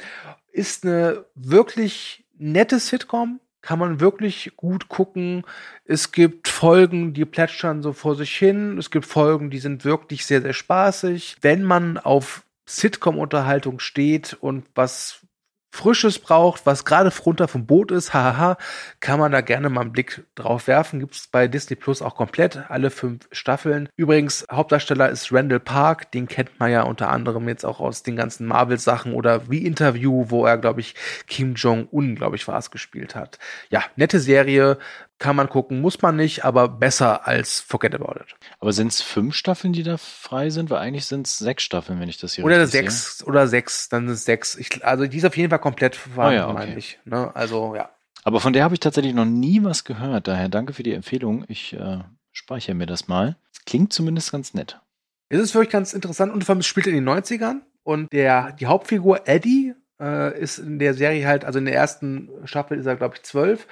Ist eine wirklich nette Sitcom, kann man wirklich gut gucken. Es gibt Folgen, die plätschern so vor sich hin. Es gibt Folgen, die sind wirklich sehr, sehr spaßig. Wenn man auf Sitcom-Unterhaltung steht und was Frisches braucht, was gerade runter vom Boot ist, hahaha, kann man da gerne mal einen Blick drauf werfen. Gibt es bei Disney Plus auch komplett alle fünf Staffeln. Übrigens, Hauptdarsteller ist Randall Park, den kennt man ja unter anderem jetzt auch aus den ganzen Marvel-Sachen oder wie Interview, wo er, glaube ich, Kim Jong-un, glaube ich, war es, gespielt hat. Ja, nette Serie, kann man gucken, muss man nicht, aber besser als Forget About It. Aber sind es fünf Staffeln, die da frei sind? Weil eigentlich sind es sechs Staffeln, wenn ich das hier Oder sechs, sehe. oder sechs, dann sind es sechs. Ich, also die ist auf jeden Fall komplett vorhanden, oh ja, okay. meine ich. Ne? Also, ja. Aber von der habe ich tatsächlich noch nie was gehört. Daher danke für die Empfehlung. Ich äh, speichere mir das mal. Klingt zumindest ganz nett. Es ist wirklich ganz interessant und vor allem es spielt in den 90ern und der, die Hauptfigur Eddie äh, ist in der Serie halt, also in der ersten Staffel ist er, glaube ich, zwölf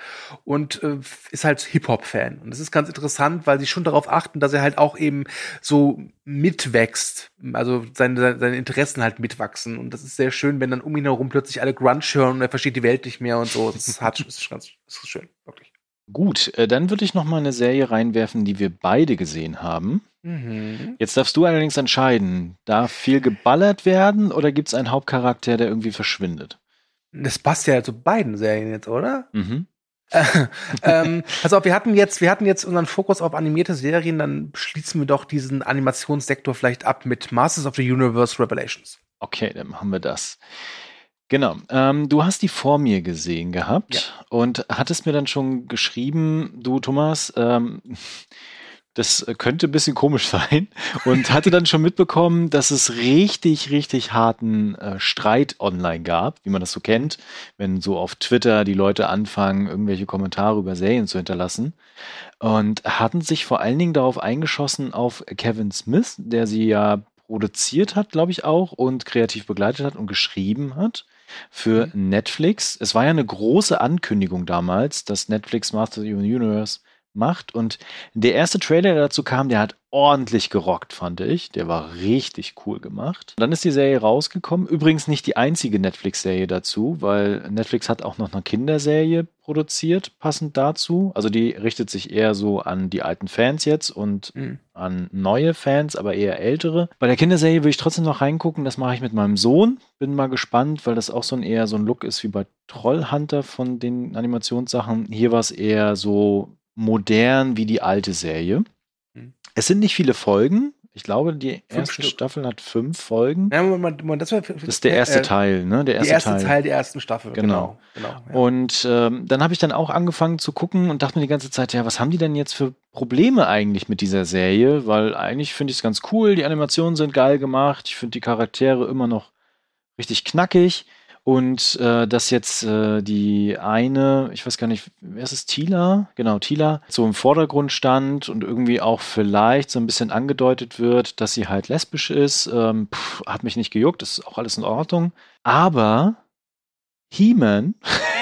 und äh, ist halt Hip-Hop-Fan. Und das ist ganz interessant, weil sie schon darauf achten, dass er halt auch eben so mitwächst, also seine, seine Interessen halt mitwachsen. Und das ist sehr schön, wenn dann um ihn herum plötzlich alle Grunge hören und er versteht die Welt nicht mehr und so. Das ist, hat, das ist ganz das ist schön, wirklich. Gut, äh, dann würde ich noch mal eine Serie reinwerfen, die wir beide gesehen haben. Mhm. Jetzt darfst du allerdings entscheiden, darf viel geballert werden oder gibt es einen Hauptcharakter, der irgendwie verschwindet? Das passt ja zu beiden Serien jetzt, oder? Mhm. <laughs> ähm, also wir hatten jetzt, wir hatten jetzt unseren Fokus auf animierte Serien, dann schließen wir doch diesen Animationssektor vielleicht ab mit Masters of the Universe Revelations. Okay, dann machen wir das. Genau. Ähm, du hast die vor mir gesehen gehabt ja. und hattest mir dann schon geschrieben, du Thomas, ähm, das könnte ein bisschen komisch <laughs> sein und hatte dann schon mitbekommen, dass es richtig, richtig harten äh, Streit online gab, wie man das so kennt, wenn so auf Twitter die Leute anfangen, irgendwelche Kommentare über Serien zu hinterlassen und hatten sich vor allen Dingen darauf eingeschossen auf Kevin Smith, der sie ja produziert hat, glaube ich auch, und kreativ begleitet hat und geschrieben hat für mhm. Netflix. Es war ja eine große Ankündigung damals, dass Netflix Master of the Universe macht. Und der erste Trailer, der dazu kam, der hat ordentlich gerockt, fand ich. Der war richtig cool gemacht. Dann ist die Serie rausgekommen. Übrigens nicht die einzige Netflix-Serie dazu, weil Netflix hat auch noch eine Kinderserie produziert, passend dazu. Also die richtet sich eher so an die alten Fans jetzt und mhm. an neue Fans, aber eher ältere. Bei der Kinderserie will ich trotzdem noch reingucken. Das mache ich mit meinem Sohn. Bin mal gespannt, weil das auch so ein eher so ein Look ist wie bei Trollhunter von den Animationssachen. Hier war es eher so modern wie die alte Serie. Hm. Es sind nicht viele Folgen. Ich glaube, die erste Stück. Staffel hat fünf Folgen. Ja, man, man, das, war, das, ist der erste äh, Teil, ne? Der erste, der erste Teil. Teil. der ersten Staffel. Genau. genau, genau ja. Und ähm, dann habe ich dann auch angefangen zu gucken und dachte mir die ganze Zeit, ja, was haben die denn jetzt für Probleme eigentlich mit dieser Serie? Weil eigentlich finde ich es ganz cool, die Animationen sind geil gemacht, ich finde die Charaktere immer noch richtig knackig. Und äh, dass jetzt äh, die eine, ich weiß gar nicht, wer ist es, Tila? Genau, Tila, so im Vordergrund stand und irgendwie auch vielleicht so ein bisschen angedeutet wird, dass sie halt lesbisch ist, ähm, pff, hat mich nicht gejuckt, ist auch alles in Ordnung. Aber He-Man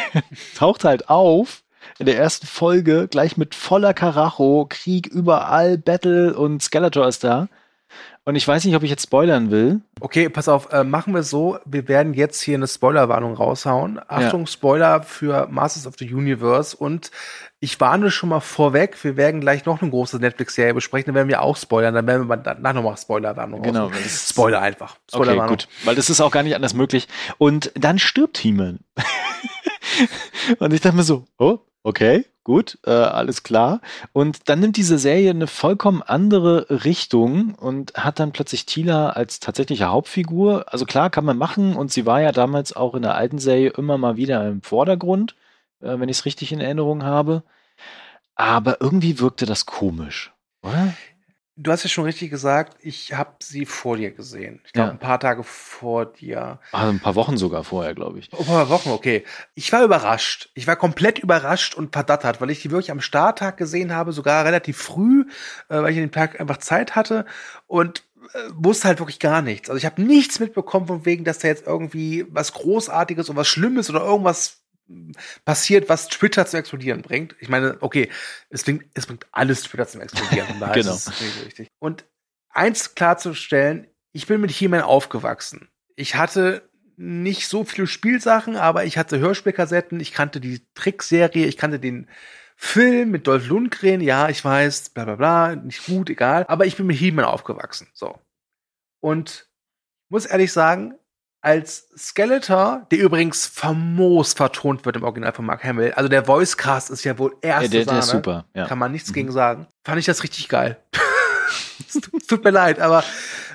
<laughs> taucht halt auf in der ersten Folge gleich mit voller Karacho, Krieg überall, Battle und Skeletor ist da. Und ich weiß nicht, ob ich jetzt spoilern will. Okay, pass auf, äh, machen wir so. Wir werden jetzt hier eine Spoilerwarnung raushauen. Achtung, ja. Spoiler für Masters of the Universe. Und ich warne schon mal vorweg, wir werden gleich noch eine große Netflix-Serie besprechen, dann werden wir auch spoilern, dann werden wir danach nochmal Spoilerwarnung Genau. Spoiler einfach. Spoiler okay, gut. Weil das ist auch gar nicht anders möglich. Und dann stirbt He-Man. <laughs> und ich dachte mir so, oh, okay, gut, äh, alles klar. Und dann nimmt diese Serie eine vollkommen andere Richtung und hat dann plötzlich Tila als tatsächliche Hauptfigur. Also klar, kann man machen und sie war ja damals auch in der alten Serie immer mal wieder im Vordergrund, äh, wenn ich es richtig in Erinnerung habe. Aber irgendwie wirkte das komisch, oder? Du hast ja schon richtig gesagt, ich habe sie vor dir gesehen. Ich glaube, ja. ein paar Tage vor dir. Also ein paar Wochen sogar vorher, glaube ich. ein paar Wochen, okay. Ich war überrascht. Ich war komplett überrascht und verdattert, weil ich die wirklich am Starttag gesehen habe, sogar relativ früh, äh, weil ich an dem Tag einfach Zeit hatte und äh, wusste halt wirklich gar nichts. Also ich habe nichts mitbekommen von wegen, dass da jetzt irgendwie was Großartiges oder was Schlimmes oder irgendwas passiert, was Twitter zum Explodieren bringt. Ich meine, okay, es bringt, es bringt alles Twitter zum Explodieren. <laughs> genau. Und eins klarzustellen, ich bin mit He-Man aufgewachsen. Ich hatte nicht so viele Spielsachen, aber ich hatte Hörspielkassetten, ich kannte die Trickserie, ich kannte den Film mit Dolph Lundgren, ja, ich weiß, bla bla bla, nicht gut, egal. Aber ich bin mit He-Man aufgewachsen. So. Und muss ehrlich sagen, als Skeletor, der übrigens famos vertont wird im Original von Mark Hamill. Also der Voicecast ist ja wohl erste ja, der, der ist super. Ja. Kann man nichts mhm. gegen sagen. Fand ich das richtig geil. <laughs> es tut mir leid, aber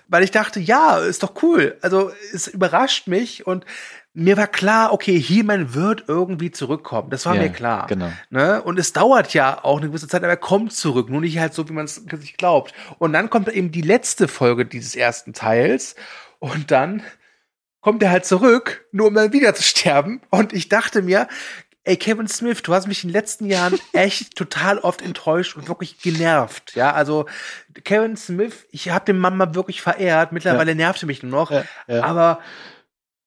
weil ich dachte, ja, ist doch cool. Also es überrascht mich und mir war klar, okay, He-Man wird irgendwie zurückkommen. Das war ja, mir klar. Genau. Ne? Und es dauert ja auch eine gewisse Zeit, aber er kommt zurück. Nur nicht halt so, wie man es sich glaubt. Und dann kommt eben die letzte Folge dieses ersten Teils. Und dann kommt er halt zurück, nur um dann wieder zu sterben. Und ich dachte mir, ey, Kevin Smith, du hast mich in den letzten Jahren <laughs> echt total oft enttäuscht und wirklich genervt. Ja, also Kevin Smith, ich habe den Mama wirklich verehrt. Mittlerweile ja. nervte mich nur noch. Ja, ja. Aber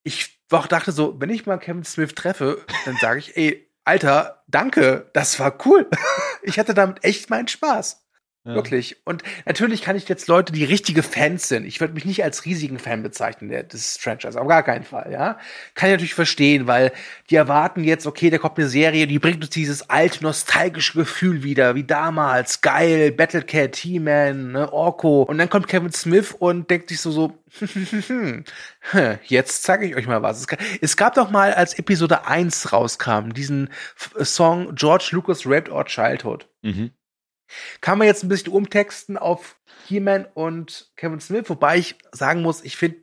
ich auch dachte so, wenn ich mal Kevin Smith treffe, dann sage ich, ey, Alter, danke, das war cool. <laughs> ich hatte damit echt meinen Spaß. Ja. Wirklich. Und natürlich kann ich jetzt Leute, die richtige Fans sind, ich würde mich nicht als riesigen Fan bezeichnen der, des Franchise, auf gar keinen Fall, ja. Kann ich natürlich verstehen, weil die erwarten jetzt, okay, da kommt eine Serie, die bringt uns dieses alte, nostalgische Gefühl wieder, wie damals, geil, Battlecat, He-Man, ne, Orko. Und dann kommt Kevin Smith und denkt sich so, so, <laughs> jetzt zeige ich euch mal was. Es gab doch mal, als Episode 1 rauskam, diesen Song George Lucas Raped Our Childhood. Mhm. Kann man jetzt ein bisschen umtexten auf He-Man und Kevin Smith, wobei ich sagen muss, ich finde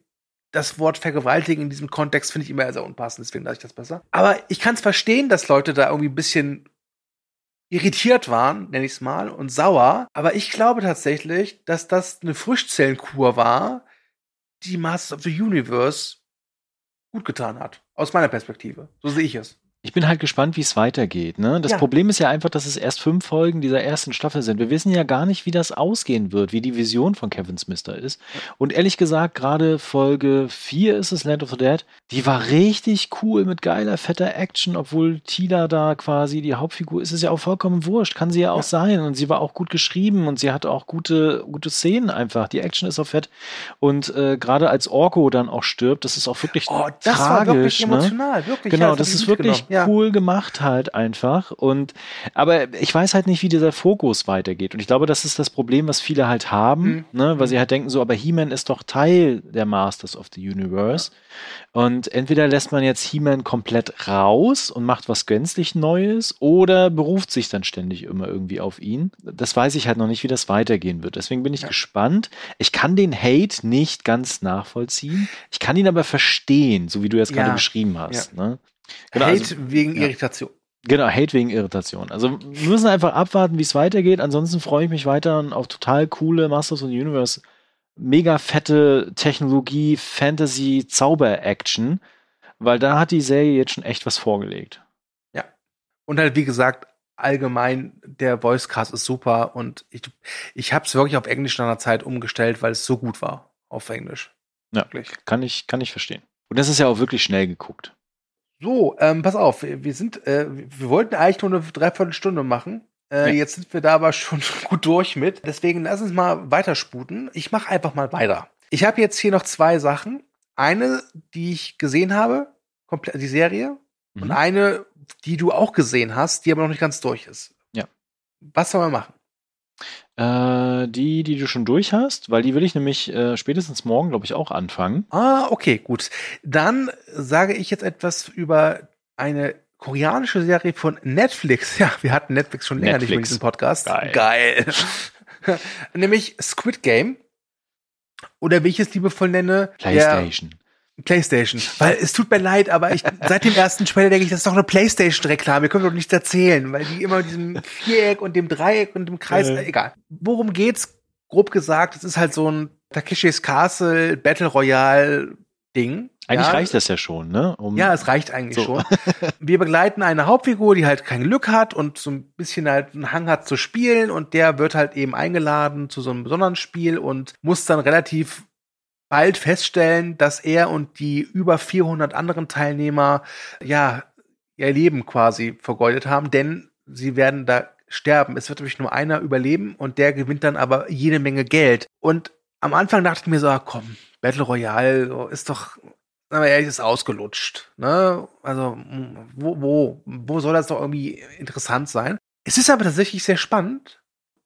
das Wort vergewaltigen in diesem Kontext finde ich immer sehr unpassend, deswegen lasse ich das besser. Aber ich kann es verstehen, dass Leute da irgendwie ein bisschen irritiert waren, nenne ich es mal, und sauer. Aber ich glaube tatsächlich, dass das eine Frischzellenkur war, die Masters of the Universe gut getan hat. Aus meiner Perspektive. So sehe ich es. Ich bin halt gespannt, wie es weitergeht. Ne? Das ja. Problem ist ja einfach, dass es erst fünf Folgen dieser ersten Staffel sind. Wir wissen ja gar nicht, wie das ausgehen wird, wie die Vision von Kevin Smith da ist. Und ehrlich gesagt, gerade Folge vier ist es Land of the Dead. Die war richtig cool mit geiler, fetter Action, obwohl Tila da quasi die Hauptfigur ist. Ist ja auch vollkommen wurscht, kann sie ja auch ja. sein. Und sie war auch gut geschrieben und sie hatte auch gute, gute Szenen einfach. Die Action ist auch fett. Und äh, gerade als Orko dann auch stirbt, das ist auch wirklich oh, das tragisch. War wirklich ne? emotional, wirklich. Genau, ja, das, das ist wirklich ja. cool gemacht halt einfach. Und aber ich weiß halt nicht, wie dieser Fokus weitergeht. Und ich glaube, das ist das Problem, was viele halt haben, mhm. ne? weil sie halt denken so, aber He-Man ist doch Teil der Masters of the Universe. Und entweder lässt man jetzt He-Man komplett raus und macht was gänzlich Neues oder beruft sich dann ständig immer irgendwie auf ihn. Das weiß ich halt noch nicht, wie das weitergehen wird. Deswegen bin ich ja. gespannt. Ich kann den Hate nicht ganz nachvollziehen. Ich kann ihn aber verstehen, so wie du jetzt ja. gerade beschrieben hast. Ne? Genau, Hate also, wegen ja. Irritation. Genau, Hate wegen Irritation. Also wir müssen einfach abwarten, wie es weitergeht. Ansonsten freue ich mich weiter auf total coole Masters of the Universe, mega fette Technologie, Fantasy, Zauber-Action, weil da hat die Serie jetzt schon echt was vorgelegt. Ja. Und halt, wie gesagt, allgemein, der Voicecast ist super und ich, ich habe es wirklich auf Englisch in einer Zeit umgestellt, weil es so gut war auf Englisch. Ja, wirklich. kann ich, kann ich verstehen. Und das ist ja auch wirklich schnell geguckt So, ähm, pass auf, wir sind, äh, wir wollten eigentlich nur eine Dreiviertelstunde machen. Äh, ja. Jetzt sind wir da aber schon <laughs> gut durch mit. Deswegen lass uns mal weitersputen. Ich mache einfach mal weiter. Ich habe jetzt hier noch zwei Sachen. Eine, die ich gesehen habe, komplett die Serie, mhm. und eine, die du auch gesehen hast, die aber noch nicht ganz durch ist. Ja. Was soll man machen? Äh, die, die du schon durch hast, weil die will ich nämlich äh, spätestens morgen, glaube ich, auch anfangen. Ah, okay, gut. Dann sage ich jetzt etwas über eine koreanische Serie von Netflix. <laughs> Ja, wir hatten Netflix schon länger Netflix. nicht mit diesem Podcast. Geil. Geil. <laughs> Nämlich Squid Game. Oder wie ich es liebevoll nenne. PlayStation. PlayStation. Weil es tut mir leid, aber ich, seit dem ersten Trailer denke ich, das ist doch eine PlayStation-Reklame. Ihr könnt doch nichts erzählen, weil die immer mit diesem Viereck und dem Dreieck und dem Kreis, äh. egal. Worum geht's? Grob gesagt, es ist halt so ein Takeshis Castle Battle Royale Ding. Eigentlich ja. reicht das ja schon, ne? Um ja, es reicht eigentlich so. schon. <laughs> Wir begleiten eine Hauptfigur, die halt kein Glück hat und so ein bisschen halt einen Hang hat zu spielen und der wird halt eben eingeladen zu so einem besonderen Spiel und muss dann relativ bald feststellen, dass er und die über 400 anderen Teilnehmer ja ihr Leben quasi vergeudet haben, denn sie werden da sterben. Es wird nämlich nur einer überleben und der gewinnt dann aber jede Menge Geld. Und am Anfang dachte ich mir so, ah, komm, Battle Royale ist doch, aber ehrlich, ist ausgelutscht. Ne? Also, wo, wo, wo soll das doch irgendwie interessant sein? Es ist aber tatsächlich sehr spannend,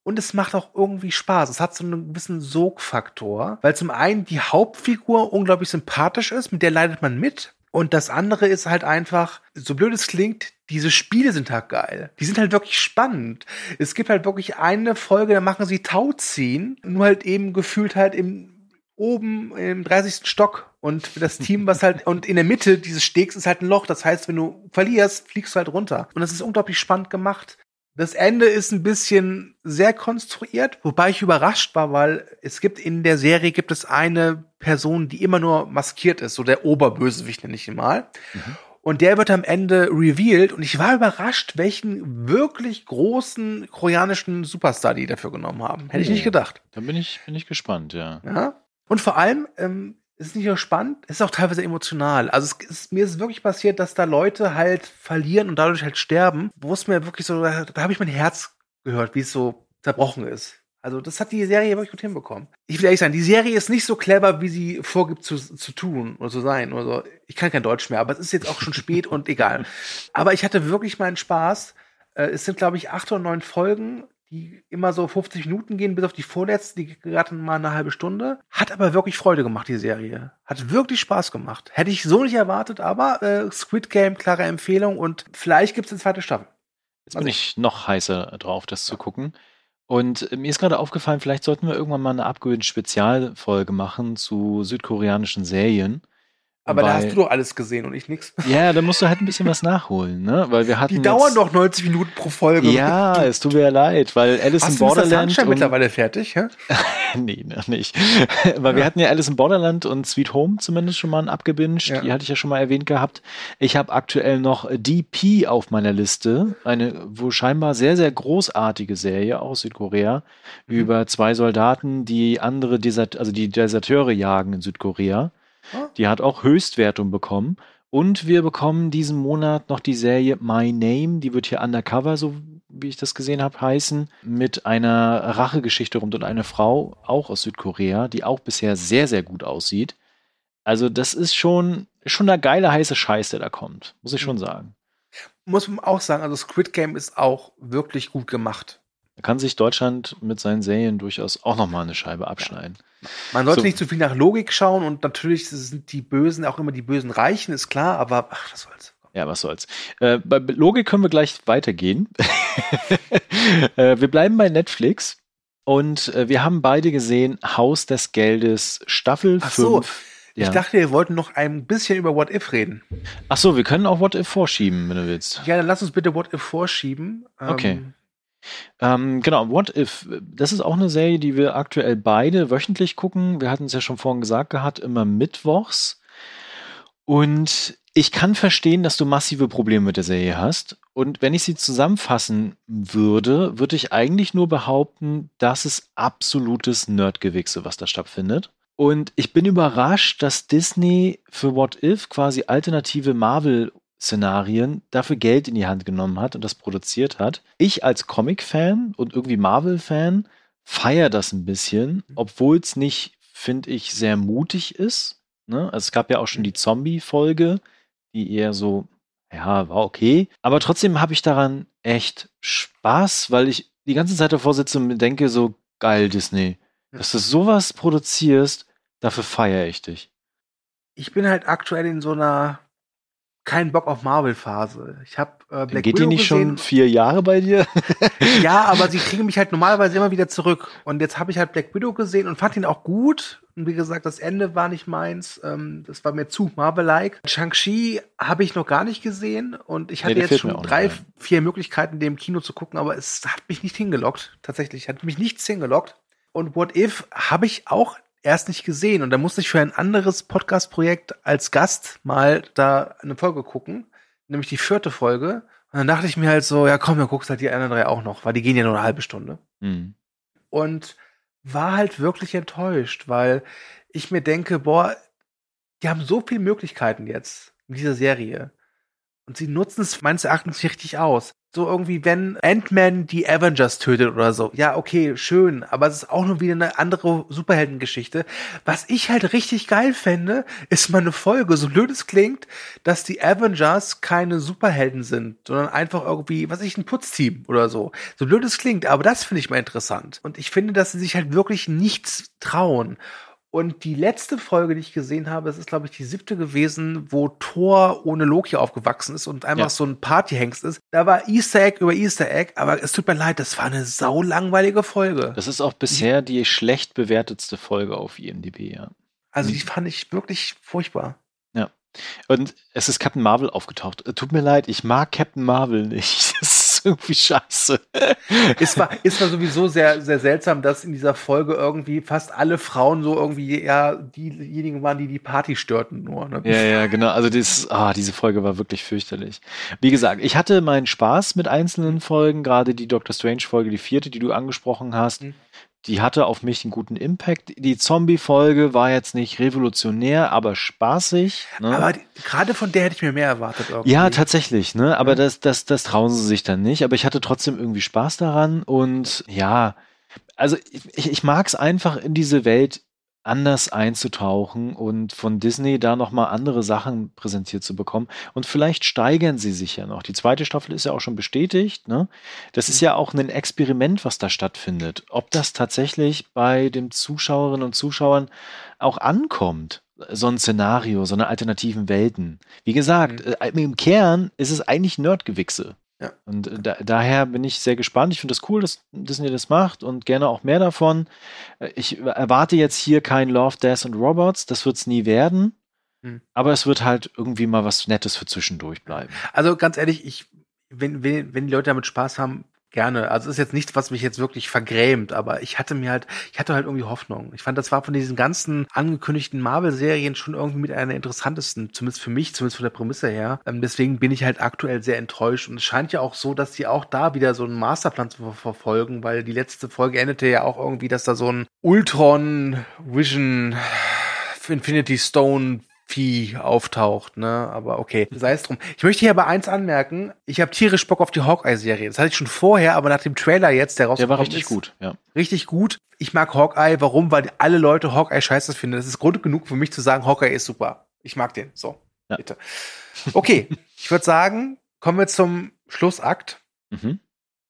und es macht auch irgendwie Spaß. Es hat so einen gewissen Sogfaktor, weil zum einen die Hauptfigur unglaublich sympathisch ist, mit der leidet man mit. Und das andere ist halt einfach, so blöd es klingt, diese Spiele sind halt geil. Die sind halt wirklich spannend. Es gibt halt wirklich eine Folge, da machen sie Tauziehen, nur halt eben gefühlt halt im, oben im 30. Stock. Und das Team, was halt, und in der Mitte dieses Stegs ist halt ein Loch. Das heißt, wenn du verlierst, fliegst du halt runter. Und das ist unglaublich spannend gemacht. Das Ende ist ein bisschen sehr konstruiert, wobei ich überrascht war, weil es gibt in der Serie gibt es eine Person, die immer nur maskiert ist, so der Oberbösewicht nenne ich ihn mal. Mhm. Und der wird am Ende revealed und ich war überrascht, welchen wirklich großen koreanischen Superstar die dafür genommen haben. Hätte ich nicht gedacht. Da bin ich, bin ich gespannt, ja. Ja. Und vor allem, ähm, ist nicht nur spannend, ist auch teilweise emotional. Also es ist, mir ist wirklich passiert, dass da Leute halt verlieren und dadurch halt sterben, wo es mir wirklich so, da, da habe ich mein Herz gehört, wie es so zerbrochen ist. Also das hat die Serie wirklich gut hinbekommen. Ich will ehrlich sagen, die Serie ist nicht so clever, wie sie vorgibt zu, zu tun oder zu sein. Oder so. Ich kann kein Deutsch mehr, aber es ist jetzt auch schon spät und egal. <laughs> Aber ich hatte wirklich meinen Spaß. Äh, es sind, glaube ich, acht oder neun Folgen die immer so 50 Minuten gehen, bis auf die vorletzte, die gerade mal eine halbe Stunde. Hat aber wirklich Freude gemacht, die Serie. Hat wirklich Spaß gemacht. Hätte ich so nicht erwartet, aber äh, Squid Game, klare Empfehlung und vielleicht gibt es eine zweite Staffel. Jetzt bin also, ich noch heißer drauf, das ja. zu gucken. Und äh, mir ist gerade aufgefallen, vielleicht sollten wir irgendwann mal eine abgewöhnte Spezialfolge machen zu südkoreanischen Serien. Aber Weil, da hast du doch alles gesehen und ich nix. <laughs> Ja, da musst du halt ein bisschen was nachholen, ne? Weil wir hatten. Die dauern doch 90 Minuten pro Folge. Ja, es tut mir ja leid, weil Alice hast in Borderland. Ist mittlerweile fertig, hä? <laughs> nee, noch nicht. <laughs> weil ja. wir hatten ja Alice in Borderland und Sweet Home zumindest schon mal abgebinged. Ja. Die hatte ich ja schon mal erwähnt gehabt. Ich habe aktuell noch DP auf meiner Liste. Eine wo scheinbar sehr, sehr großartige Serie aus Südkorea mhm. über zwei Soldaten, die andere Desert, also die Deserteure jagen in Südkorea. Die hat auch Höchstwertung bekommen. Und wir bekommen diesen Monat noch die Serie My Name, die wird hier Undercover, so wie ich das gesehen habe, heißen, mit einer Rachegeschichte rund um eine Frau, auch aus Südkorea, die auch bisher sehr, sehr gut aussieht. Also, das ist schon, schon der geile heiße Scheiß, der da kommt, muss ich schon mhm. sagen. Muss man auch sagen, also Squid Game ist auch wirklich gut gemacht. Da kann sich Deutschland mit seinen Serien durchaus auch nochmal eine Scheibe abschneiden. Ja. Man sollte so. nicht zu viel nach Logik schauen und natürlich sind die Bösen auch immer die bösen Reichen, ist klar, aber ach, was soll's. Ja, was soll's. Äh, bei Logik können wir gleich weitergehen. <laughs> äh, wir bleiben bei Netflix und äh, wir haben beide gesehen Haus des Geldes Staffel 5. So. Ja. Ich dachte, wir wollten noch ein bisschen über What If reden. Ach so, wir können auch What If vorschieben, wenn du willst. Ja, dann lass uns bitte What If vorschieben. Okay. Ähm, genau, What If, das ist auch eine Serie, die wir aktuell beide wöchentlich gucken. Wir hatten es ja schon vorhin gesagt gehabt, immer mittwochs. Und ich kann verstehen, dass du massive Probleme mit der Serie hast. Und wenn ich sie zusammenfassen würde, würde ich eigentlich nur behaupten, das ist absolutes Nerdgewichse, was da stattfindet. Und ich bin überrascht, dass Disney für What If quasi alternative Marvel Szenarien dafür Geld in die Hand genommen hat und das produziert hat. Ich als Comic-Fan und irgendwie Marvel-Fan feiere das ein bisschen, obwohl es nicht, finde ich, sehr mutig ist. Ne? Also es gab ja auch schon die Zombie-Folge, die eher so, ja, war okay. Aber trotzdem habe ich daran echt Spaß, weil ich die ganze Zeit davor sitze und denke, so geil, Disney, dass du sowas produzierst, dafür feiere ich dich. Ich bin halt aktuell in so einer keinen Bock auf Marvel-Phase. Ich habe äh, Black Geht Widow die nicht gesehen. schon vier Jahre bei dir? <laughs> ja, aber sie <laughs> kriegen mich halt normalerweise immer wieder zurück. Und jetzt habe ich halt Black Widow gesehen und fand ihn auch gut. Und wie gesagt, das Ende war nicht meins. Ähm, das war mir zu Marvel-like. Shang-Chi habe ich noch gar nicht gesehen. Und ich hatte nee, jetzt schon drei, nicht, vier Möglichkeiten, dem Kino zu gucken. Aber es hat mich nicht hingelockt. Tatsächlich hat mich nichts hingelockt. Und What If habe ich auch erst nicht gesehen und da musste ich für ein anderes Podcast-Projekt als Gast mal da eine Folge gucken, nämlich die vierte Folge. Und dann dachte ich mir halt so, ja komm, dann guckst halt die anderen drei auch noch, weil die gehen ja nur eine halbe Stunde. Mhm. Und war halt wirklich enttäuscht, weil ich mir denke, boah, die haben so viele Möglichkeiten jetzt in dieser Serie. Und sie nutzen es meines Erachtens richtig aus. So irgendwie, wenn Ant-Man die Avengers tötet oder so. Ja, okay, schön. Aber es ist auch nur wieder eine andere Superheldengeschichte. Was ich halt richtig geil fände, ist mal eine Folge, so blöd es klingt, dass die Avengers keine Superhelden sind, sondern einfach irgendwie, was ich, ein Putzteam oder so. So blöd es klingt, aber das finde ich mal interessant. Und ich finde, dass sie sich halt wirklich nichts trauen. Und die letzte Folge, die ich gesehen habe, das ist, glaube ich, die siebte gewesen, wo Thor ohne Loki aufgewachsen ist und einfach ja. so ein Partyhengst ist. Da war Easter Egg über Easter Egg, aber es tut mir leid, das war eine saulangweilige Folge. Das ist auch bisher die schlecht bewertetste Folge auf IMDb, ja. Also die fand ich wirklich furchtbar. Ja. Und es ist Captain Marvel aufgetaucht. Tut mir leid, ich mag Captain Marvel nicht. Ist irgendwie scheiße. es war, es war sowieso sehr, sehr seltsam, dass in dieser Folge irgendwie fast alle Frauen so irgendwie, ja, diejenigen waren, die die Party störten nur. Ne? Ja, ja, genau. Also das, ah, diese Folge war wirklich fürchterlich. Wie gesagt, ich hatte meinen Spaß mit einzelnen Folgen, gerade die Doctor Strange Folge, die vierte, die du angesprochen hast. Mhm die hatte auf mich einen guten Impact. Die Zombie-Folge war jetzt nicht revolutionär, aber spaßig. Ne? Aber gerade von der hätte ich mir mehr erwartet. Irgendwie. Ja, tatsächlich, ne? Aber ja. das, das, das trauen sie sich dann nicht. Aber ich hatte trotzdem irgendwie Spaß daran und ja, also ich, ich mag es einfach in diese Welt anders einzutauchen und von Disney da nochmal andere Sachen präsentiert zu bekommen. Und vielleicht steigern sie sich ja noch. Die zweite Staffel ist ja auch schon bestätigt. Ne? Das ist ja auch ein Experiment, was da stattfindet. Ob das tatsächlich bei den Zuschauerinnen und Zuschauern auch ankommt, so ein Szenario, so eine alternativen Welten. Wie gesagt, mhm. Äh, im Kern ist es eigentlich Nerdgewichse. Ja. Und äh, da, daher bin ich sehr gespannt. Ich finde das cool, dass Disney das macht und gerne auch mehr davon. Äh, ich erwarte jetzt hier kein Love, Death und Robots. Das wird es nie werden. Hm. Aber es wird halt irgendwie mal was Nettes für zwischendurch bleiben. Also ganz ehrlich, ich, wenn, wenn, wenn die Leute damit Spaß haben, Gerne. Also ist jetzt nichts, was mich jetzt wirklich vergrämt, aber ich hatte mir halt, ich hatte halt irgendwie Hoffnung. Ich fand, das war von diesen ganzen angekündigten Marvel-Serien schon irgendwie mit einer interessantesten, zumindest für mich, zumindest von der Prämisse her. Ähm, deswegen bin ich halt aktuell sehr enttäuscht. Und es scheint ja auch so, dass sie auch da wieder so einen Masterplan zu ver verfolgen, weil die letzte Folge endete ja auch irgendwie, dass da so ein Ultron Vision Infinity Stone Vieh auftaucht, ne? Aber okay, sei es drum. Ich möchte hier aber eins anmerken. Ich habe tierisch Bock auf die Hawkeye-Serie. Das hatte ich schon vorher, aber nach dem Trailer jetzt, der rausgekommen Der war richtig ist, gut, ja. Richtig gut. Ich mag Hawkeye. Warum? Weil alle Leute Hawkeye scheiße finden. Das ist Grund genug für mich zu sagen, Hawkeye ist super. Ich mag den. So, ja. bitte. Okay, ich würde sagen, kommen wir zum Schlussakt. Mhm.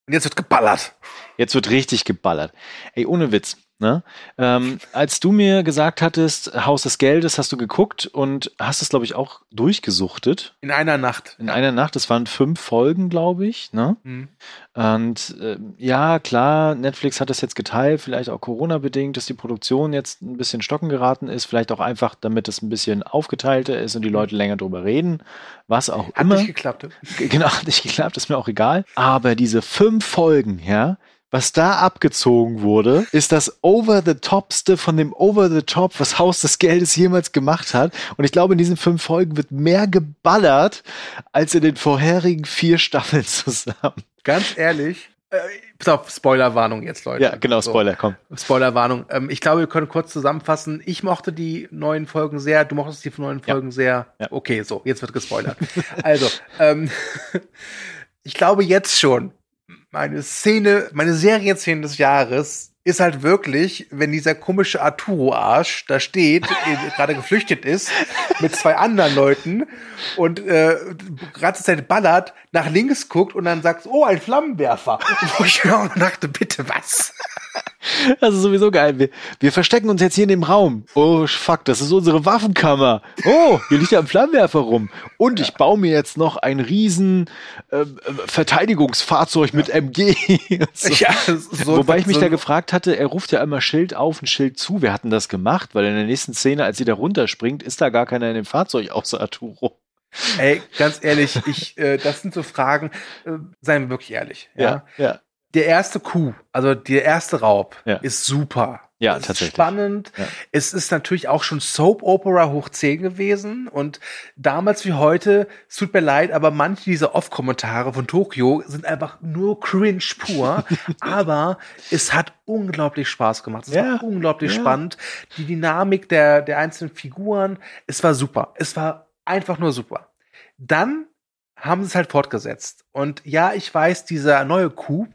Und jetzt wird geballert. Jetzt wird richtig geballert. Ey, ohne Witz. Ne? Ähm, als du mir gesagt hattest, Haus des Geldes, hast du geguckt und hast es, glaube ich, auch durchgesuchtet. In einer Nacht. In einer Nacht. Das waren fünf Folgen, glaube ich. Ne? Mhm. Und äh, ja, klar, Netflix hat das jetzt geteilt, vielleicht auch Corona-bedingt, dass die Produktion jetzt ein bisschen stocken geraten ist. Vielleicht auch einfach, damit es ein bisschen aufgeteilter ist und die Leute länger drüber reden. Was auch hat immer. Hat nicht geklappt. Genau, hat nicht geklappt, ist mir auch egal. Aber diese fünf Folgen, ja, was da abgezogen wurde, ist das Over-the-Topste von dem Over-the-Top, was Haus des Geldes jemals gemacht hat. Und ich glaube, in diesen fünf Folgen wird mehr geballert als in den vorherigen vier Staffeln <laughs> zusammen. Ganz ehrlich, Äh, pass auf, Spoilerwarnung jetzt, Leute. Ja, genau, Spoiler, so. komm. Spoilerwarnung. Ähm, ich glaube, wir können kurz zusammenfassen. Ich mochte die neuen Folgen sehr, du mochtest die neuen Folgen ja. sehr. Ja. Okay, so, jetzt wird gespoilert. also, ähm, <laughs> ich glaube jetzt schon, meine Szene, meine Serienszene des Jahres ist halt wirklich, wenn dieser komische Arturo-Arsch da steht, <laughs> gerade geflüchtet ist, mit zwei anderen Leuten und äh, ganze Zeit ballert, nach links guckt und dann sagt, oh, ein Flammenwerfer. <laughs> Wo ich mir auch dachte, bitte was? <laughs> Das ist sowieso geil. Wir, wir verstecken uns jetzt hier in dem Raum. Oh, fuck, das ist unsere Waffenkammer. Oh, hier liegt ja ein Flammenwerfer rum. Und ich baue mir jetzt noch ein riesen äh, Verteidigungsfahrzeug mit MG. <laughs> so. Ja, so Wobei ich mich so da gefragt hatte, er ruft ja immer Schild auf und Schild zu. Wir hatten das gemacht, weil in der nächsten Szene, als sie da runterspringt, ist da gar keiner in dem Fahrzeug außer Arturo. Ey, ganz ehrlich, ich, äh, das sind so Fragen, äh, seien wir wirklich ehrlich. Ja, ja. ja der erste Coup, also der erste Raub, ja. ist super. Ja, es tatsächlich. Ist spannend. Ja. Es ist natürlich auch schon Soap Opera hoch 10 gewesen und damals wie heute, es tut mir leid, aber manche dieser Off-Kommentare von Tokio sind einfach nur cringe pur, <laughs> aber es hat unglaublich Spaß gemacht. Es ja. war unglaublich ja. spannend. Die Dynamik der, der einzelnen Figuren, es war super. Es war einfach nur super. Dann haben sie es halt fortgesetzt. Und ja, ich weiß, dieser neue Coup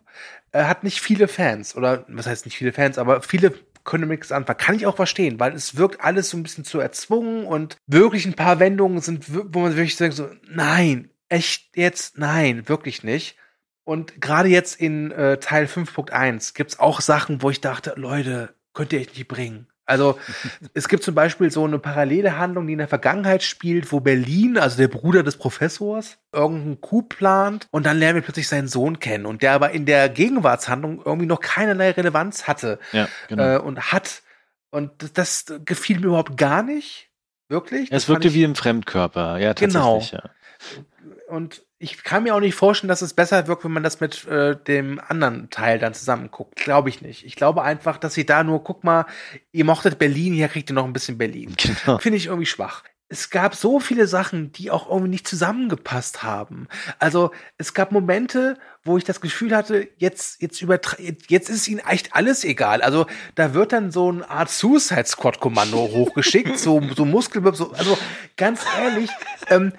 äh, hat nicht viele Fans. Oder was heißt nicht viele Fans, aber viele können nichts anfangen. Kann ich auch verstehen, weil es wirkt alles so ein bisschen zu erzwungen und wirklich ein paar Wendungen sind, wo man wirklich sagt so, nein, echt jetzt, nein, wirklich nicht. Und gerade jetzt in äh, Teil 5.1 gibt's auch Sachen, wo ich dachte, Leute, könnt ihr echt nicht bringen. Also es gibt zum Beispiel so eine parallele Handlung, die in der Vergangenheit spielt, wo Berlin, also der Bruder des Professors, irgendeinen Coup plant und dann lernen wir plötzlich seinen Sohn kennen und der aber in der Gegenwartshandlung irgendwie noch keinerlei Relevanz hatte ja, genau. äh, und hat. Und das, das, gefiel mir überhaupt gar nicht. Wirklich. Es wirkte ich, wie im Fremdkörper, ja, tatsächlich. Genau. Ja. Und ich kann mir auch nicht vorstellen, dass es besser wirkt, wenn man das mit äh, dem anderen Teil dann zusammen guckt. Glaube ich nicht. Ich glaube einfach, dass sie da nur, guck mal, ihr mochtet Berlin, hier kriegt ihr noch ein bisschen Berlin. <laughs> Genau. Finde ich irgendwie schwach es gab so viele Sachen, die auch irgendwie nicht zusammengepasst haben. Also es gab Momente, wo ich das Gefühl hatte, jetzt jetzt jetzt ist ihnen echt alles egal. Also da wird dann so eine Art Suicide Squad Kommando <laughs> hochgeschickt, so so Muskelbib, so also ganz ehrlich, ähm,